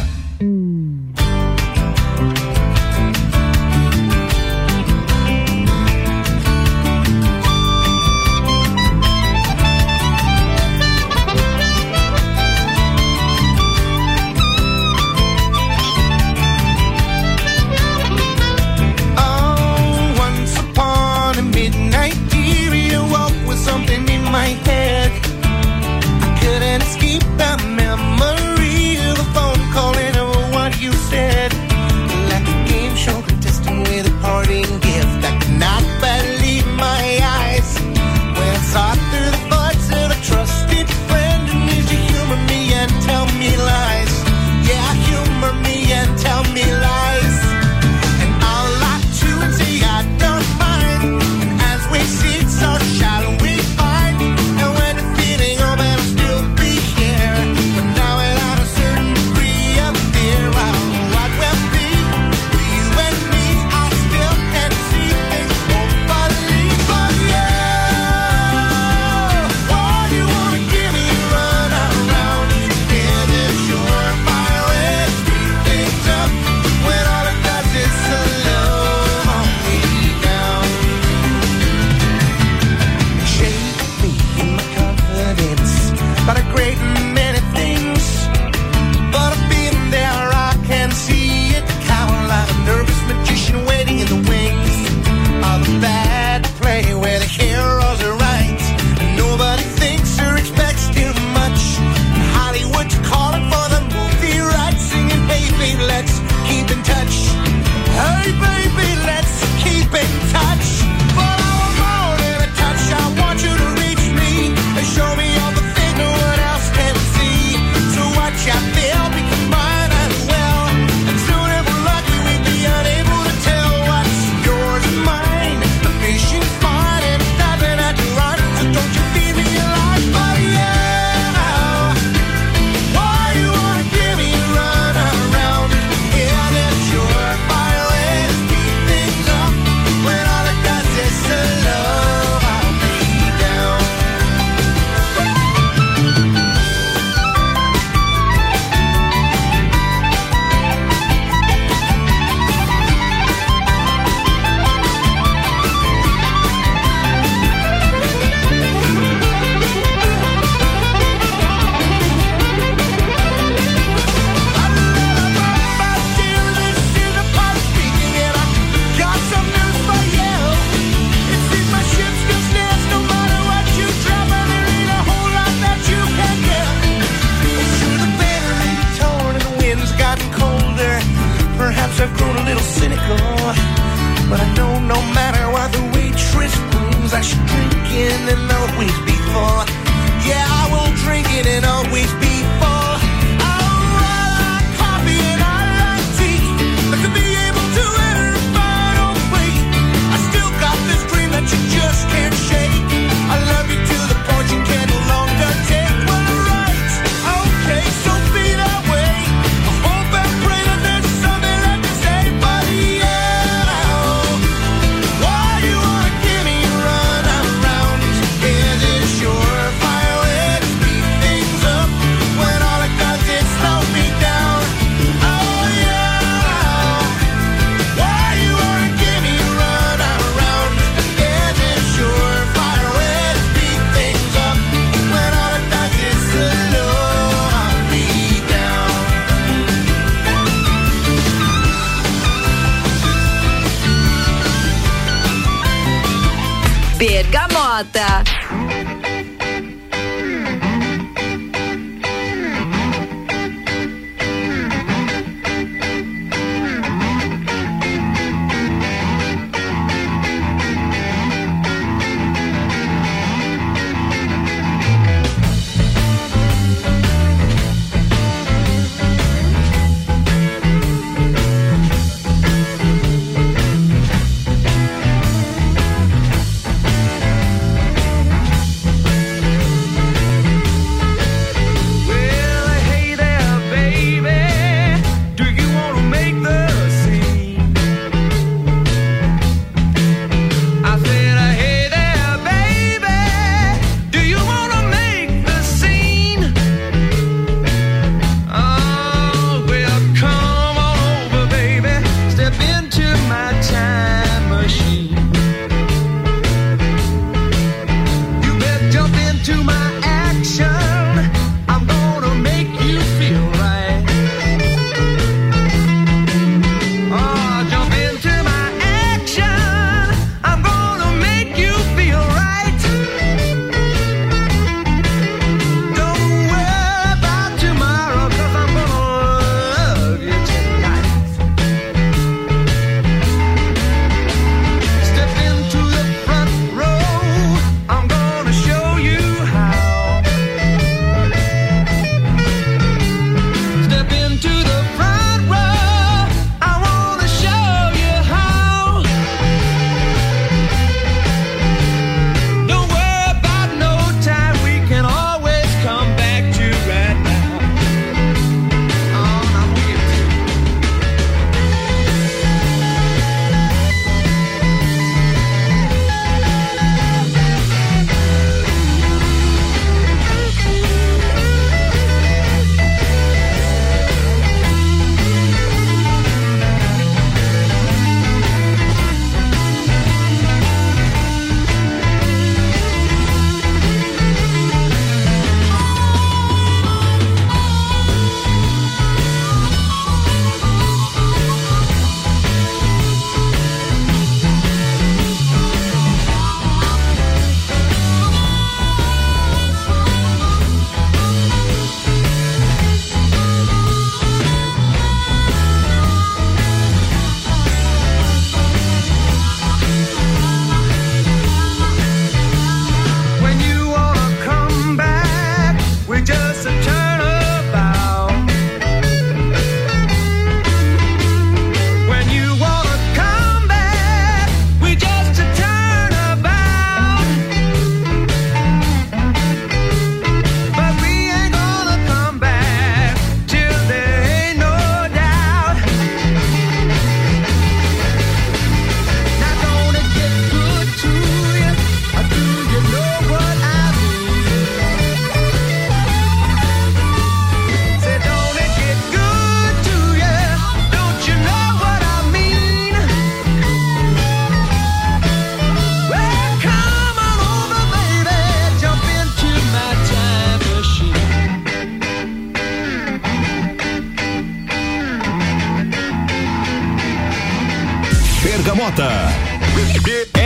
Bergamota.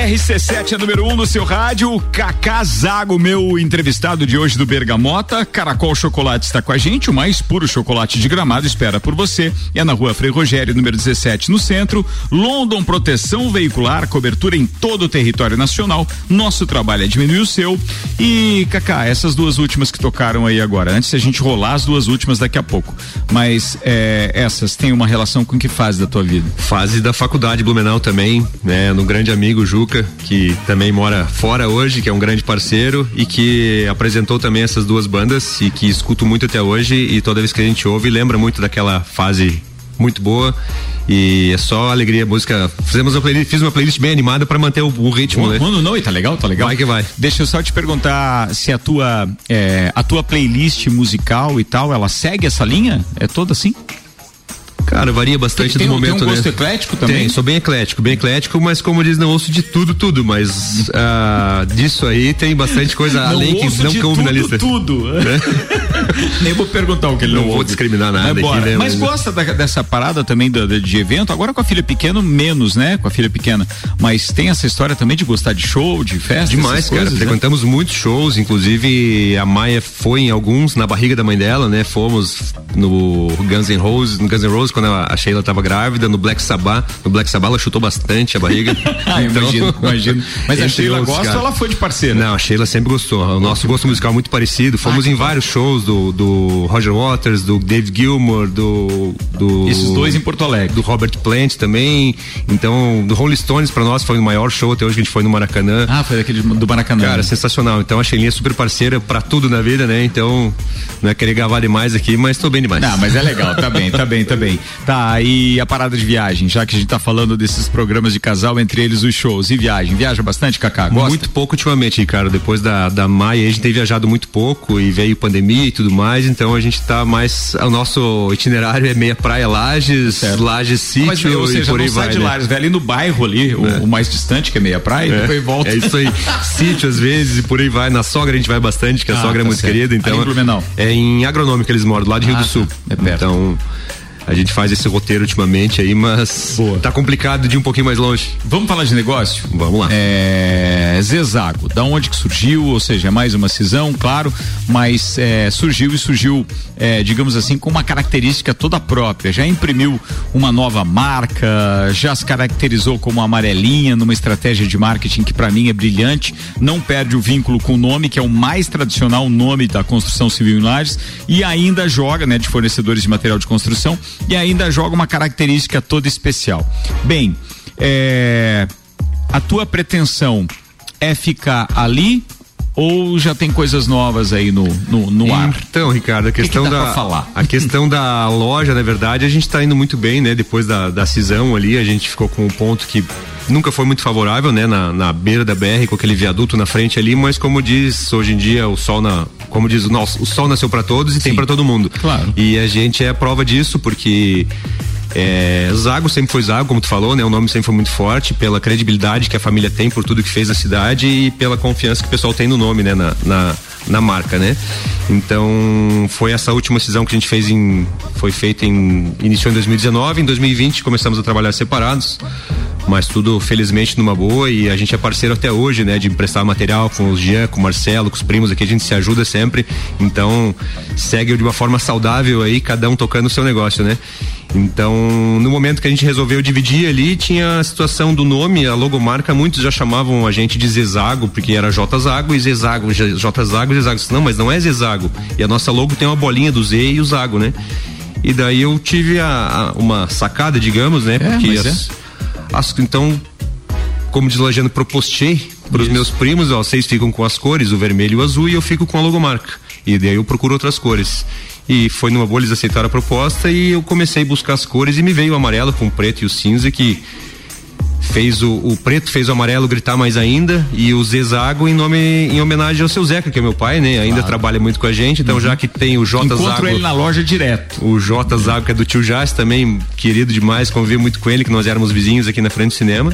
RC7 é número 1 um no seu rádio. Cacá Zago, meu entrevistado de hoje do Bergamota. Caracol Chocolate está com a gente. O mais puro chocolate de gramado espera por você. É na rua Frei Rogério, número 17, no centro. London Proteção Veicular, cobertura em todo o território nacional. Nosso trabalho é diminuir o seu. E, Cacá, essas duas últimas que tocaram aí agora, antes a gente rolar as duas últimas daqui a pouco. Mas é, essas têm uma relação com que fase da tua vida? Fase da faculdade Blumenau também, né? No grande amigo Juca, que também mora fora hoje, que é um grande parceiro e que apresentou também essas duas bandas e que escuto muito até hoje e toda vez que a gente ouve lembra muito daquela fase muito boa e é só alegria, música. Fizemos uma playlist, fiz uma playlist bem animada para manter o, o ritmo, né? Mano, não, e tá legal, tá legal. Vai que vai. Deixa eu só te perguntar se a tua é, a tua playlist musical e tal, ela segue essa linha? É toda assim? Cara, varia bastante Tem- tem do um- tem momento, um gosto né? eclético também? Tem, sou bem eclético, bem eclético, mas como diz, não ouço de tudo, tudo, mas ah, disso aí tem bastante coisa além que não coube na lista. tudo. Nem vou perguntar o que ele não, Não vou ouve. discriminar nada Mas, aqui, né, Mas mas- gosta da- dessa parada também de evento, agora com a filha pequena, menos, né? Com a filha pequena. Mas tem essa história também de gostar de show, de festa, Demais, cara. coisas, né? Frequentamos muitos shows, inclusive a Maia foi em alguns na barriga da mãe dela, né? Fomos no Guns N' Roses, no Guns N' Roses quando a a Sheila tava grávida, no Black Sabbath. No Black Sabbath ela chutou bastante a barriga. Ah, imagino, imagino. Mas a Sheila outros, gosta cara. ou ela foi de parceira? Não, a Sheila sempre gostou. O nosso gosto musical é muito parecido. Fomos Ah, em vários shows do, do Roger Waters, do Dave Gilmour, do, do. Esses dois em Porto Alegre. Do Robert Plant também. Então, do Rolling Stones pra nós foi o maior show até hoje que a gente foi no Maracanã. Ah, foi daquele do Maracanã. Cara, sensacional. Então a Sheilinha é super parceira pra tudo na vida, né? Então, não é querer gavar demais aqui, mas tô bem demais. Não, mas é legal, tá bem, tá bem, tá bem. Tá, e a parada de viagem, já que a gente tá falando desses programas de casal, entre eles os shows e viagem. Viaja bastante, Cacá? Gosta? Muito pouco ultimamente, Ricardo. Depois da, da Maia, a gente tem viajado muito pouco e veio pandemia e tudo mais, então a gente tá mais. O nosso itinerário é meia praia Lages, Lages Sítio Mas, ou seja, e por aí sai vai. de né? Lares, vai ali no bairro ali, o, o mais distante, que é meia praia, e É, depois volta. é isso aí. Sítio às vezes e por aí vai. Na sogra a gente vai bastante, que a Ah, sogra é tá muito certo. querida. Então, Ali em Blumenau. É em Agronômica eles moram, lá de Rio Ah, do Sul. tá. É perto. Então. A gente faz esse roteiro ultimamente aí, mas tá complicado de ir um pouquinho mais longe. Vamos falar de negócio? Vamos lá. É, Zezago, da onde que surgiu? Ou seja, é mais uma cisão, claro, mas é, surgiu e surgiu, é, digamos assim, com uma característica toda própria. Já imprimiu uma nova marca, já se caracterizou como amarelinha numa estratégia de marketing que para mim é brilhante. Não perde o vínculo com o nome, que é o mais tradicional nome da construção civil em Lages, e ainda joga, né, de fornecedores de material de construção, e ainda joga uma característica toda especial. Bem, é, a tua pretensão é ficar ali ou já tem coisas novas aí no, no, no ar? Então, Ricardo, a que questão dá da pra falar? a questão da loja, na verdade, a gente tá indo muito bem, né? Depois da, da cisão ali, a gente ficou com um ponto que nunca foi muito favorável, né? Na, na beira da BR, com aquele viaduto na frente ali, mas como diz hoje em dia, o sol na, como diz o nosso, o sol nasceu para todos e tem para todo mundo. Claro. E a gente é a prova disso, porque é, Zago sempre foi Zago, como tu falou, né? O nome sempre foi muito forte pela credibilidade que a família tem por tudo que fez na cidade e pela confiança que o pessoal tem no nome, né? Na, na, na marca, né? Então, foi essa última decisão que a gente fez em, foi feita em, iniciou em 2019, em 2020 começamos a trabalhar separados, mas tudo felizmente numa boa e a gente é parceiro até hoje, né? De emprestar material com o Jean, com o Marcelo, com os primos aqui, a gente se ajuda sempre, então segue de uma forma saudável aí, cada um tocando o seu negócio, né? Então, no momento que a gente resolveu dividir ali, tinha a situação do nome, a logomarca, muitos já chamavam a gente de Zezago, porque era J Zago e Zezago, J J Zago, Zezago. Não, mas não é Zezago. E a nossa logo tem uma bolinha do Z e o Zago, né? E daí eu tive a, a- uma sacada, digamos, né? Porque mas as, as- então, como diz o Lajano, propostei para os meus primos, ó, vocês ficam com as cores, o vermelho e o azul, e eu fico com a logomarca. E daí eu procuro outras cores. E foi numa boa, eles aceitaram a proposta e eu comecei a buscar as cores e me veio o amarelo com o preto e o cinza que fez o, o preto fez o amarelo gritar mais ainda e o Zezago em nome em homenagem ao seu Zeca que é meu pai né ainda trabalha muito com a gente então já que tem o J Encontro Zago ele na loja direto. o J Zago que é do tio Jás também querido demais convivi muito com ele que nós éramos vizinhos aqui na frente do cinema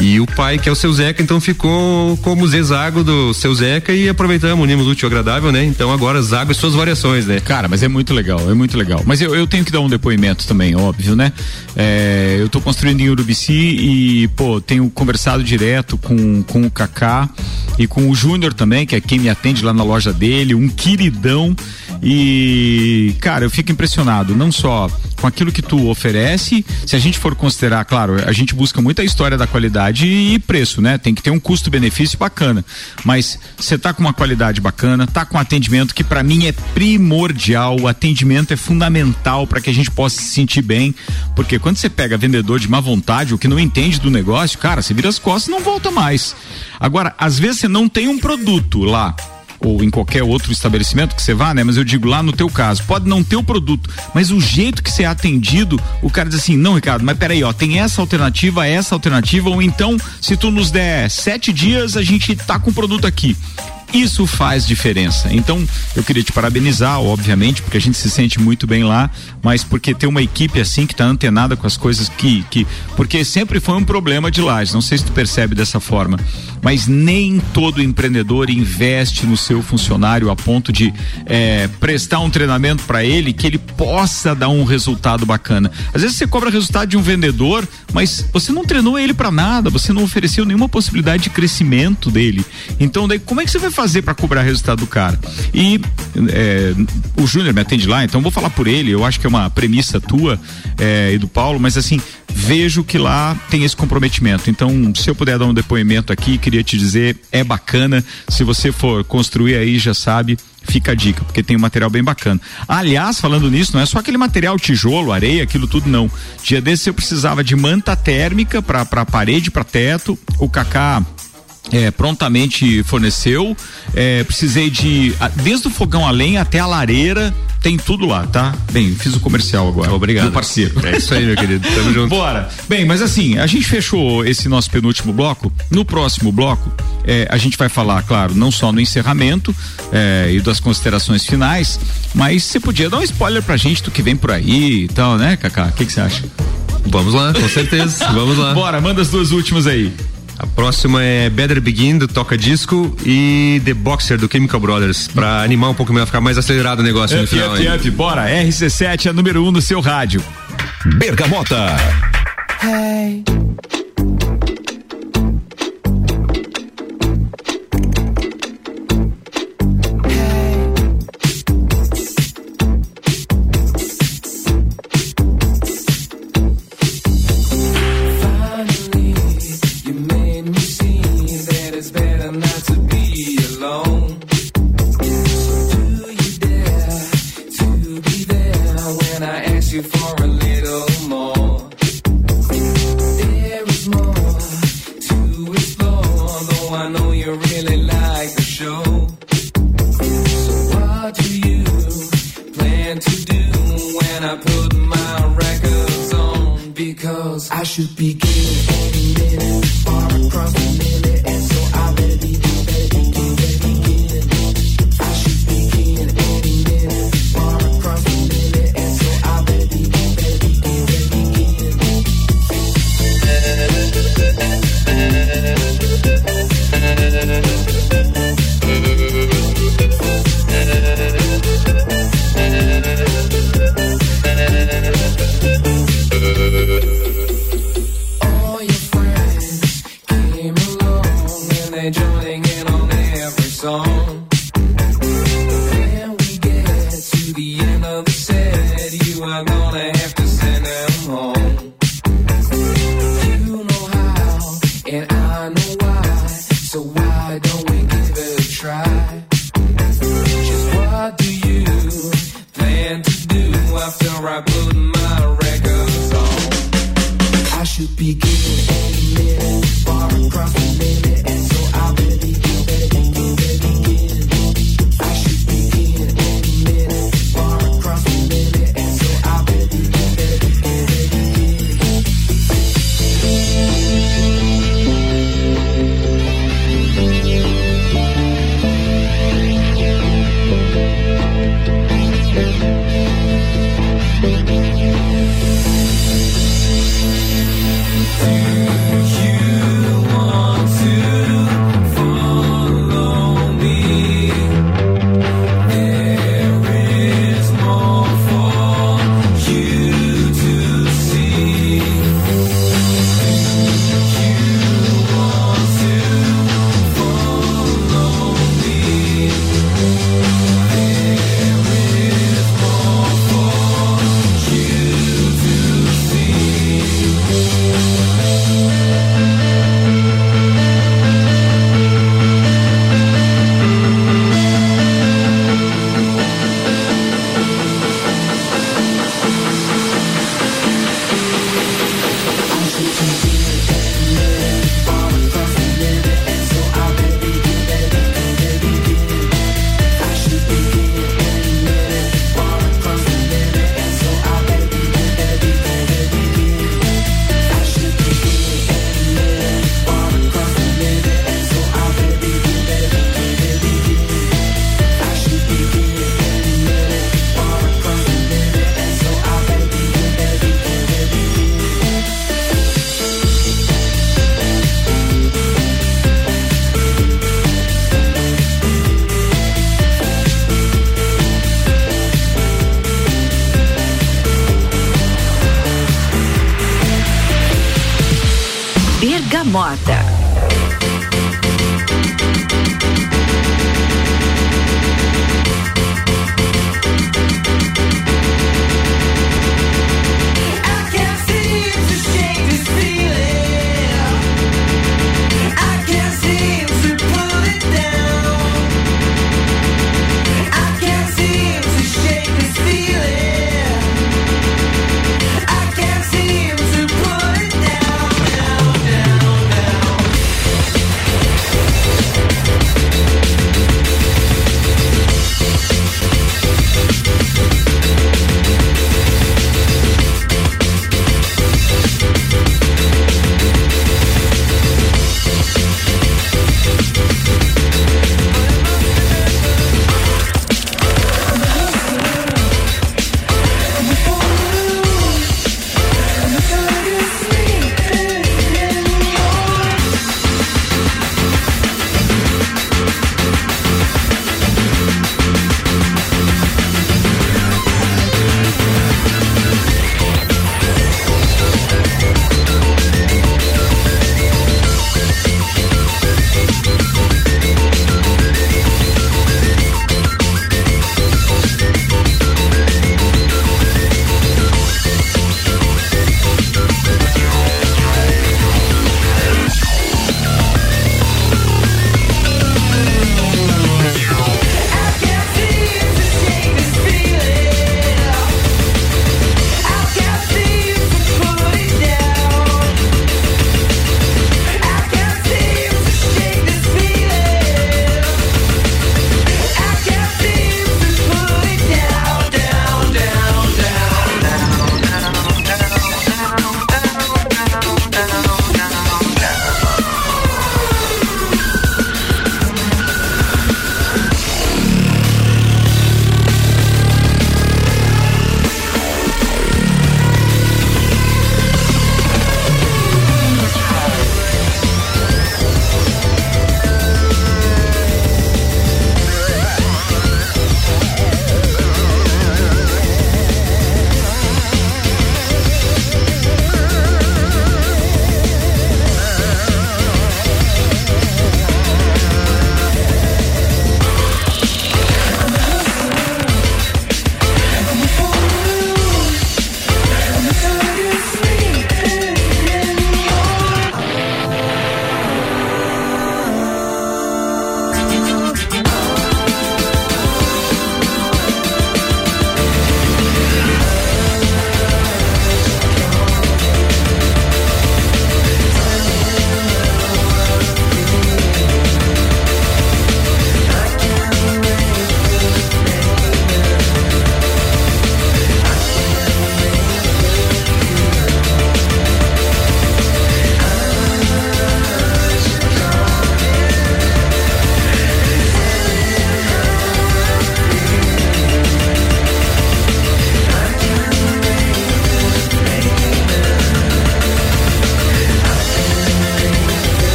e o pai que é o seu Zeca então ficou como Zezago do seu Zeca e aproveitamos unimos o útil ao agradável né então agora Zago e suas variações né Cara, mas é muito legal, é muito legal. Mas eu, eu tenho que dar um depoimento também, óbvio, né? É, eu tô construindo em Urubici e, pô, tenho conversado direto com, com o Kaká e com o Júnior também, que é quem me atende lá na loja dele, um queridão. E, cara, eu fico impressionado, não só com aquilo que tu oferece, se a gente for considerar, claro, a gente busca muito a história da qualidade e preço, né? Tem que ter um custo-benefício bacana. Mas você tá com uma qualidade bacana, tá com atendimento que para mim é primordial, o atendimento é fundamental para que a gente possa se sentir bem, porque quando você pega vendedor de má vontade, o que não entende do negócio, cara, você vira as costas e não volta mais. Agora, às vezes você não tem um produto lá, ou em qualquer outro estabelecimento que você vá, né? Mas eu digo lá no teu caso, pode não ter o produto, mas o jeito que você é atendido, o cara diz assim, não, Ricardo, mas peraí, ó, tem essa alternativa, essa alternativa, ou então, se tu nos der sete dias, a gente tá com o produto aqui. Isso faz diferença. Então, eu queria te parabenizar, obviamente, porque a gente se sente muito bem lá, mas porque ter uma equipe assim que está antenada com as coisas que, que. Porque sempre foi um problema de lajes. Não sei se tu percebe dessa forma. Mas nem todo empreendedor investe no seu funcionário a ponto de eh, prestar um treinamento para ele que ele possa dar um resultado bacana. Às vezes você cobra resultado de um vendedor, mas você não treinou ele para nada, você não ofereceu nenhuma possibilidade de crescimento dele. Então, daí, como é que você vai fazer para cobrar resultado do cara? E é, o Júnior me atende lá, então vou falar por ele. Eu acho que é uma premissa tua é, e do Paulo, mas assim vejo que lá tem esse comprometimento. Então, se eu puder dar um depoimento aqui, queria te dizer, é bacana. Se você for construir aí, já sabe, fica a dica, porque tem um material bem bacana. Aliás, falando nisso, não é só aquele material tijolo, areia, aquilo tudo não. Dia desse eu precisava de manta térmica para parede, para teto. O Kaká é, prontamente forneceu. É, precisei de. Desde o fogão a lenha até a lareira, tem tudo lá, tá? Bem, fiz o comercial agora. Obrigado. Do parceiro. É isso aí, meu querido. Tamo junto. Bora. Bem, mas assim, a gente fechou esse nosso penúltimo bloco. No próximo bloco, é, a gente vai falar, claro, não só no encerramento é, e das considerações finais, mas você podia dar um spoiler pra gente do que vem por aí e tal, né, Kaká? O que que você acha? Vamos lá, com certeza. Vamos lá. Bora, manda as duas últimas aí. A próxima é Better Begin do Toca Disco e The Boxer do Chemical Brothers pra animar um pouco melhor, ficar mais acelerado o negócio no Up, final. up, aí. up, bora. RC7 é número 1 um no seu rádio. Bergamota. Hey.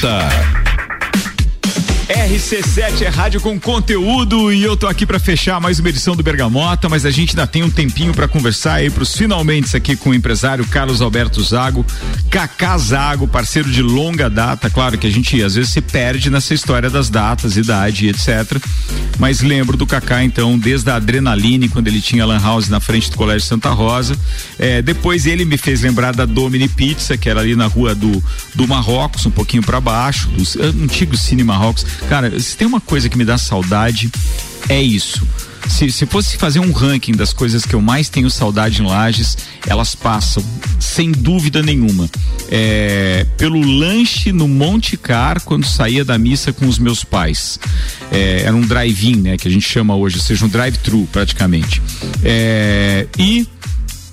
Bergamota. RC7 é rádio com conteúdo e eu tô aqui para fechar mais uma edição do Bergamota, mas a gente ainda tem um tempinho para conversar aí pros finalmente aqui com o empresário Carlos Alberto Zago, Cacá Zago, parceiro de longa data, claro que a gente às vezes se perde nessa história das datas, idade, etc. Mas lembro do Cacá então desde a Adrenaline quando ele tinha Lan House na frente do Colégio Santa Rosa. É, depois ele me fez lembrar da Domini Pizza, que era ali na rua do do Marrocos, um pouquinho para baixo, do antigo Cine Marrocos. Cara, se tem uma coisa que me dá saudade, é isso. Se, se fosse fazer um ranking das coisas que eu mais tenho saudade em Lages, elas passam, sem dúvida nenhuma. É, pelo lanche no Monte Car quando saía da missa com os meus pais. É, era um drive-in, né? Que a gente chama hoje, ou seja, um drive-thru praticamente. É, e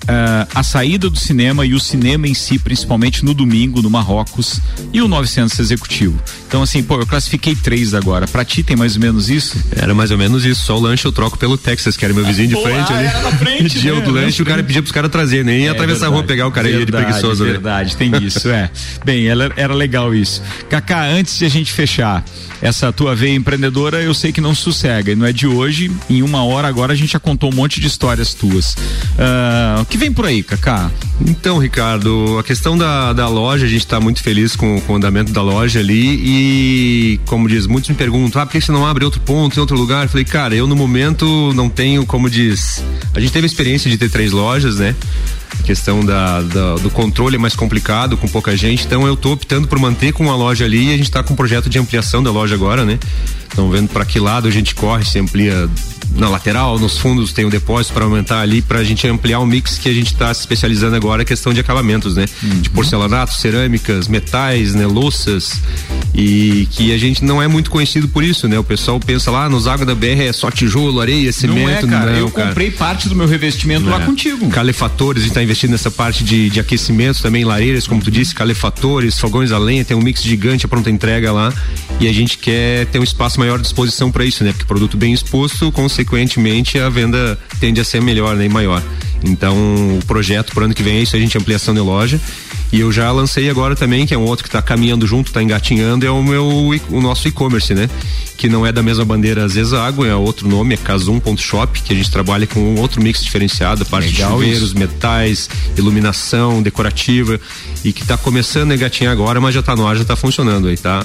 Uh, a saída do cinema e o cinema em si, principalmente no domingo, no Marrocos, e o 900 Executivo. Então, assim, pô, eu classifiquei três agora. Pra ti tem mais ou menos isso? Era mais ou menos isso. Só o lanche eu troco pelo Texas, que era meu vizinho de Pô, frente ah, ali. era na frente, Dia né? do lanche, o cara pedia pros caras trazer, nem ia É atravessar a rua verdade, pegar o cara ia de verdade, preguiçoso, né? Verdade, tem isso, é. Bem, ela, era legal isso. Kaká, antes de a gente fechar essa tua veia empreendedora, eu sei que não sossega, e não é de hoje, em uma hora agora a gente já contou um monte de histórias tuas. Ah, o que vem por aí, Kaká? Então, Ricardo, a questão da, da loja, a gente está muito feliz com, com o andamento da loja ali e, como diz, muitos me perguntam, ah, por que você não abre outro ponto em outro lugar? Eu falei, cara, eu no momento não tenho, como diz, a gente teve a experiência de ter três lojas, né? A questão da, da- do controle é mais complicado, com pouca gente, então eu tô optando por manter com a loja ali e a gente está com um projeto de ampliação da loja agora, né? Então vendo para que lado a gente corre, se amplia na lateral, nos fundos tem o depósito para aumentar ali, para a gente ampliar o mix que a gente está se especializando agora, a questão de acabamentos, né? De porcelanato, cerâmicas, metais, né? Louças e que a gente não é muito conhecido por isso, né? O pessoal pensa lá, nos águas da BR é só tijolo, areia, cimento, não é, cara. não, eu cara. comprei parte do meu revestimento lá É. contigo. Calefatores, está investindo nessa parte de, de aquecimento também, lareiras, como tu disse, calefatores, fogões a lenha, tem um mix gigante a pronta entrega lá. E a gente quer ter um espaço maior de disposição para isso, né? Porque produto bem exposto, consequentemente, a venda tende a ser melhor, né? E maior. Então, o projeto pro ano que vem é isso, a gente ampliação de loja. E eu já lancei agora também, que é um outro que está caminhando junto, está engatinhando, é o meu o nosso e-commerce, né? Que não é da mesma bandeira Zezago, é outro nome, é Casum.shop, que a gente trabalha com um outro mix diferenciado, a parte Legal de chuveiros, isso. metais, iluminação, decorativa, e que está começando a engatinhar agora, mas já está no ar, já está funcionando aí, tá?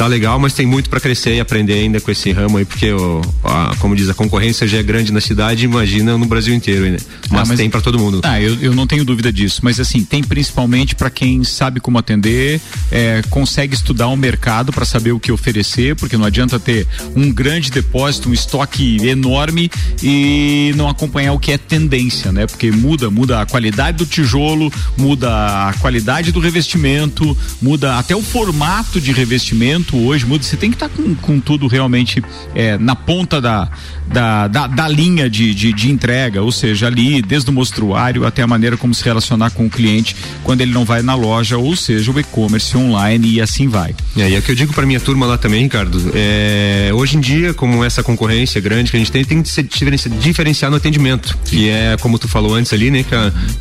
Tá legal, mas tem muito para crescer e aprender ainda com esse ramo aí, porque, o, a- como diz, a concorrência já é grande na cidade, imagina no Brasil inteiro, né? Mas, Ah, mas- tem para todo mundo. Ah, eu, eu não tenho dúvida disso, mas assim, tem principalmente para quem sabe como atender, é, consegue estudar o mercado para saber o que oferecer, porque não adianta ter um grande depósito, um estoque enorme e não acompanhar o que é tendência, né? Porque muda, muda a qualidade do tijolo, muda a qualidade do revestimento, muda até o formato de revestimento hoje, muda. Você tem que estar com, com tudo realmente é, na ponta da, da, da, da linha de, de, de entrega, ou seja, ali desde o mostruário até a maneira como se relacionar com o cliente quando ele não vai na loja, ou seja, o e-commerce online e assim vai. É, e é o que eu digo para minha turma lá também, Ricardo. É, hoje em dia, como essa concorrência grande que a gente tem, tem que se diferencia- diferenciar no atendimento. Que é, como tu falou antes ali, né, que,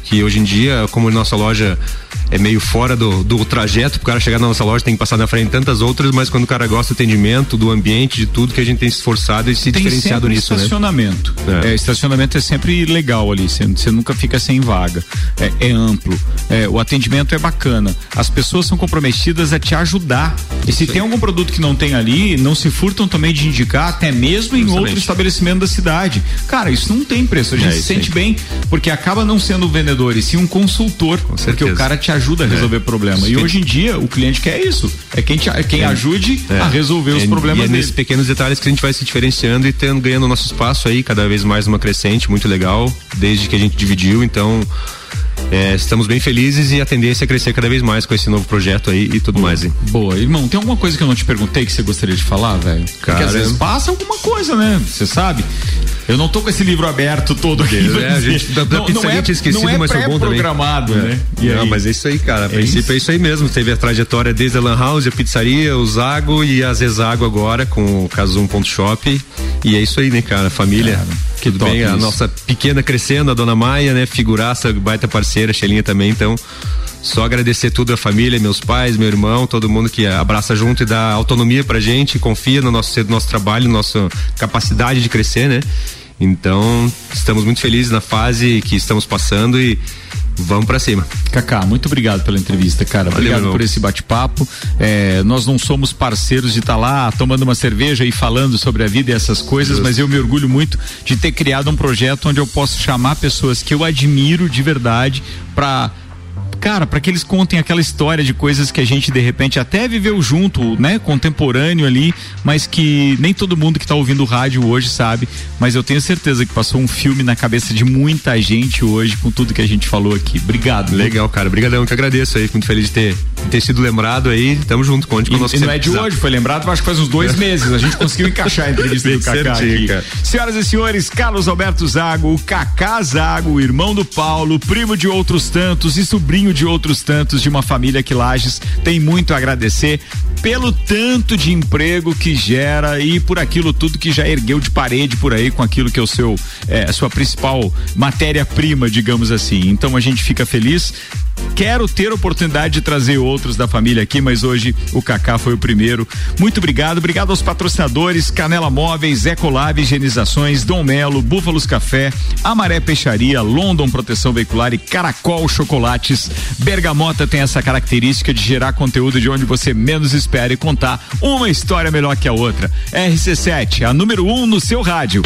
que hoje em dia, como a nossa loja é meio fora do, do trajeto, pro cara chegar na nossa loja tem que passar na frente de tantas outras, mas quando o cara gosta do atendimento, do ambiente, de tudo que a gente tem se esforçado e se Tem diferenciado nisso, né? estacionamento. É, estacionamento é sempre legal ali, você, nunca fica sem vaga. É, é amplo. É, o atendimento é bacana. As pessoas são comprometidas a te ajudar. E se tem algum produto que não tem ali, não se furtam também de indicar, até mesmo em outro estabelecimento da cidade. Cara, isso não tem preço. A gente É, se sente bem, porque acaba não sendo um vendedor, e sim um consultor. Porque o cara te ajuda a É. resolver problema. E hoje em dia, o cliente quer isso. É quem, te, é quem É. ajude É. a resolver os É, problemas e é nesses pequenos detalhes que a gente vai se diferenciando e tendo, ganhando nosso espaço aí, cada vez mais uma crescente, muito legal, desde que a gente dividiu, então é, estamos bem felizes e a tendência é crescer cada vez mais com esse novo projeto aí e tudo mais. Hein? Boa, irmão, tem alguma coisa que eu não te perguntei que você gostaria de falar, velho? Porque Cara, às vezes passa alguma coisa, né? Você sabe? Eu não tô com esse livro aberto todo aqui. É, a gente da, da não, pizzaria não é, tinha esquecido, não é mas foi bom também. pré-programado, É. né? E não, aí? mas é isso aí, cara. A É princípio isso? é isso aí mesmo. Teve a trajetória desde a Lan House, a pizzaria, o Zago e a Zezago agora com o Casum.shop. E é isso aí, né, cara? Família. que Tudo bem, a isso. nossa pequena crescendo, a dona Maia, né? Figuraça, baita parceira, a Xelinha também, então. Só agradecer tudo a família, meus pais, meu irmão, todo mundo que abraça junto e dá autonomia pra gente, confia no nosso, no nosso trabalho, nossa capacidade de crescer, né? Então, estamos muito felizes na fase que estamos passando e vamos pra cima. Kaká, muito obrigado pela entrevista, cara. Valeu, obrigado por esse bate-papo. É, nós não somos parceiros de estar lá tomando uma cerveja e falando sobre a vida e essas coisas, Justo. mas eu me orgulho muito de ter criado um projeto onde eu posso chamar pessoas que eu admiro de verdade pra cara, para que eles contem aquela história de coisas que a gente de repente até viveu junto, né, contemporâneo ali, mas que nem todo mundo que tá ouvindo o rádio hoje sabe, mas eu tenho certeza que passou um filme na cabeça de muita gente hoje com tudo que a gente falou aqui. Obrigado. Legal, cara. Obrigadão, que agradeço aí. Muito feliz de ter ter sido lembrado aí, tamo junto, conte com E, nós. e não é de hoje, foi lembrado, acho que faz uns dois meses. A gente conseguiu encaixar a entrevista do certinho, aqui. cara. Senhoras e senhores, Carlos Alberto Zago, o Kaká Zago, o irmão do Paulo, primo de outros tantos e sobrinho de outros tantos de uma família que Lages tem muito a agradecer pelo tanto de emprego que gera e por aquilo tudo que já ergueu de parede por aí com aquilo que é o seu, é, sua principal matéria-prima, digamos assim. Então a gente fica feliz. Quero ter oportunidade de trazer outros da família aqui, mas hoje o Kaká foi o primeiro. Muito obrigado. Obrigado aos patrocinadores: Canela Móveis, Ecolab Higienizações, Dom Melo, Búfalos Café, Amaré Peixaria, London Proteção Veicular e Caracol Chocolates. Bergamota tem essa característica de gerar conteúdo de onde você menos espera e contar uma história melhor que a outra. RC7, a número um no seu rádio.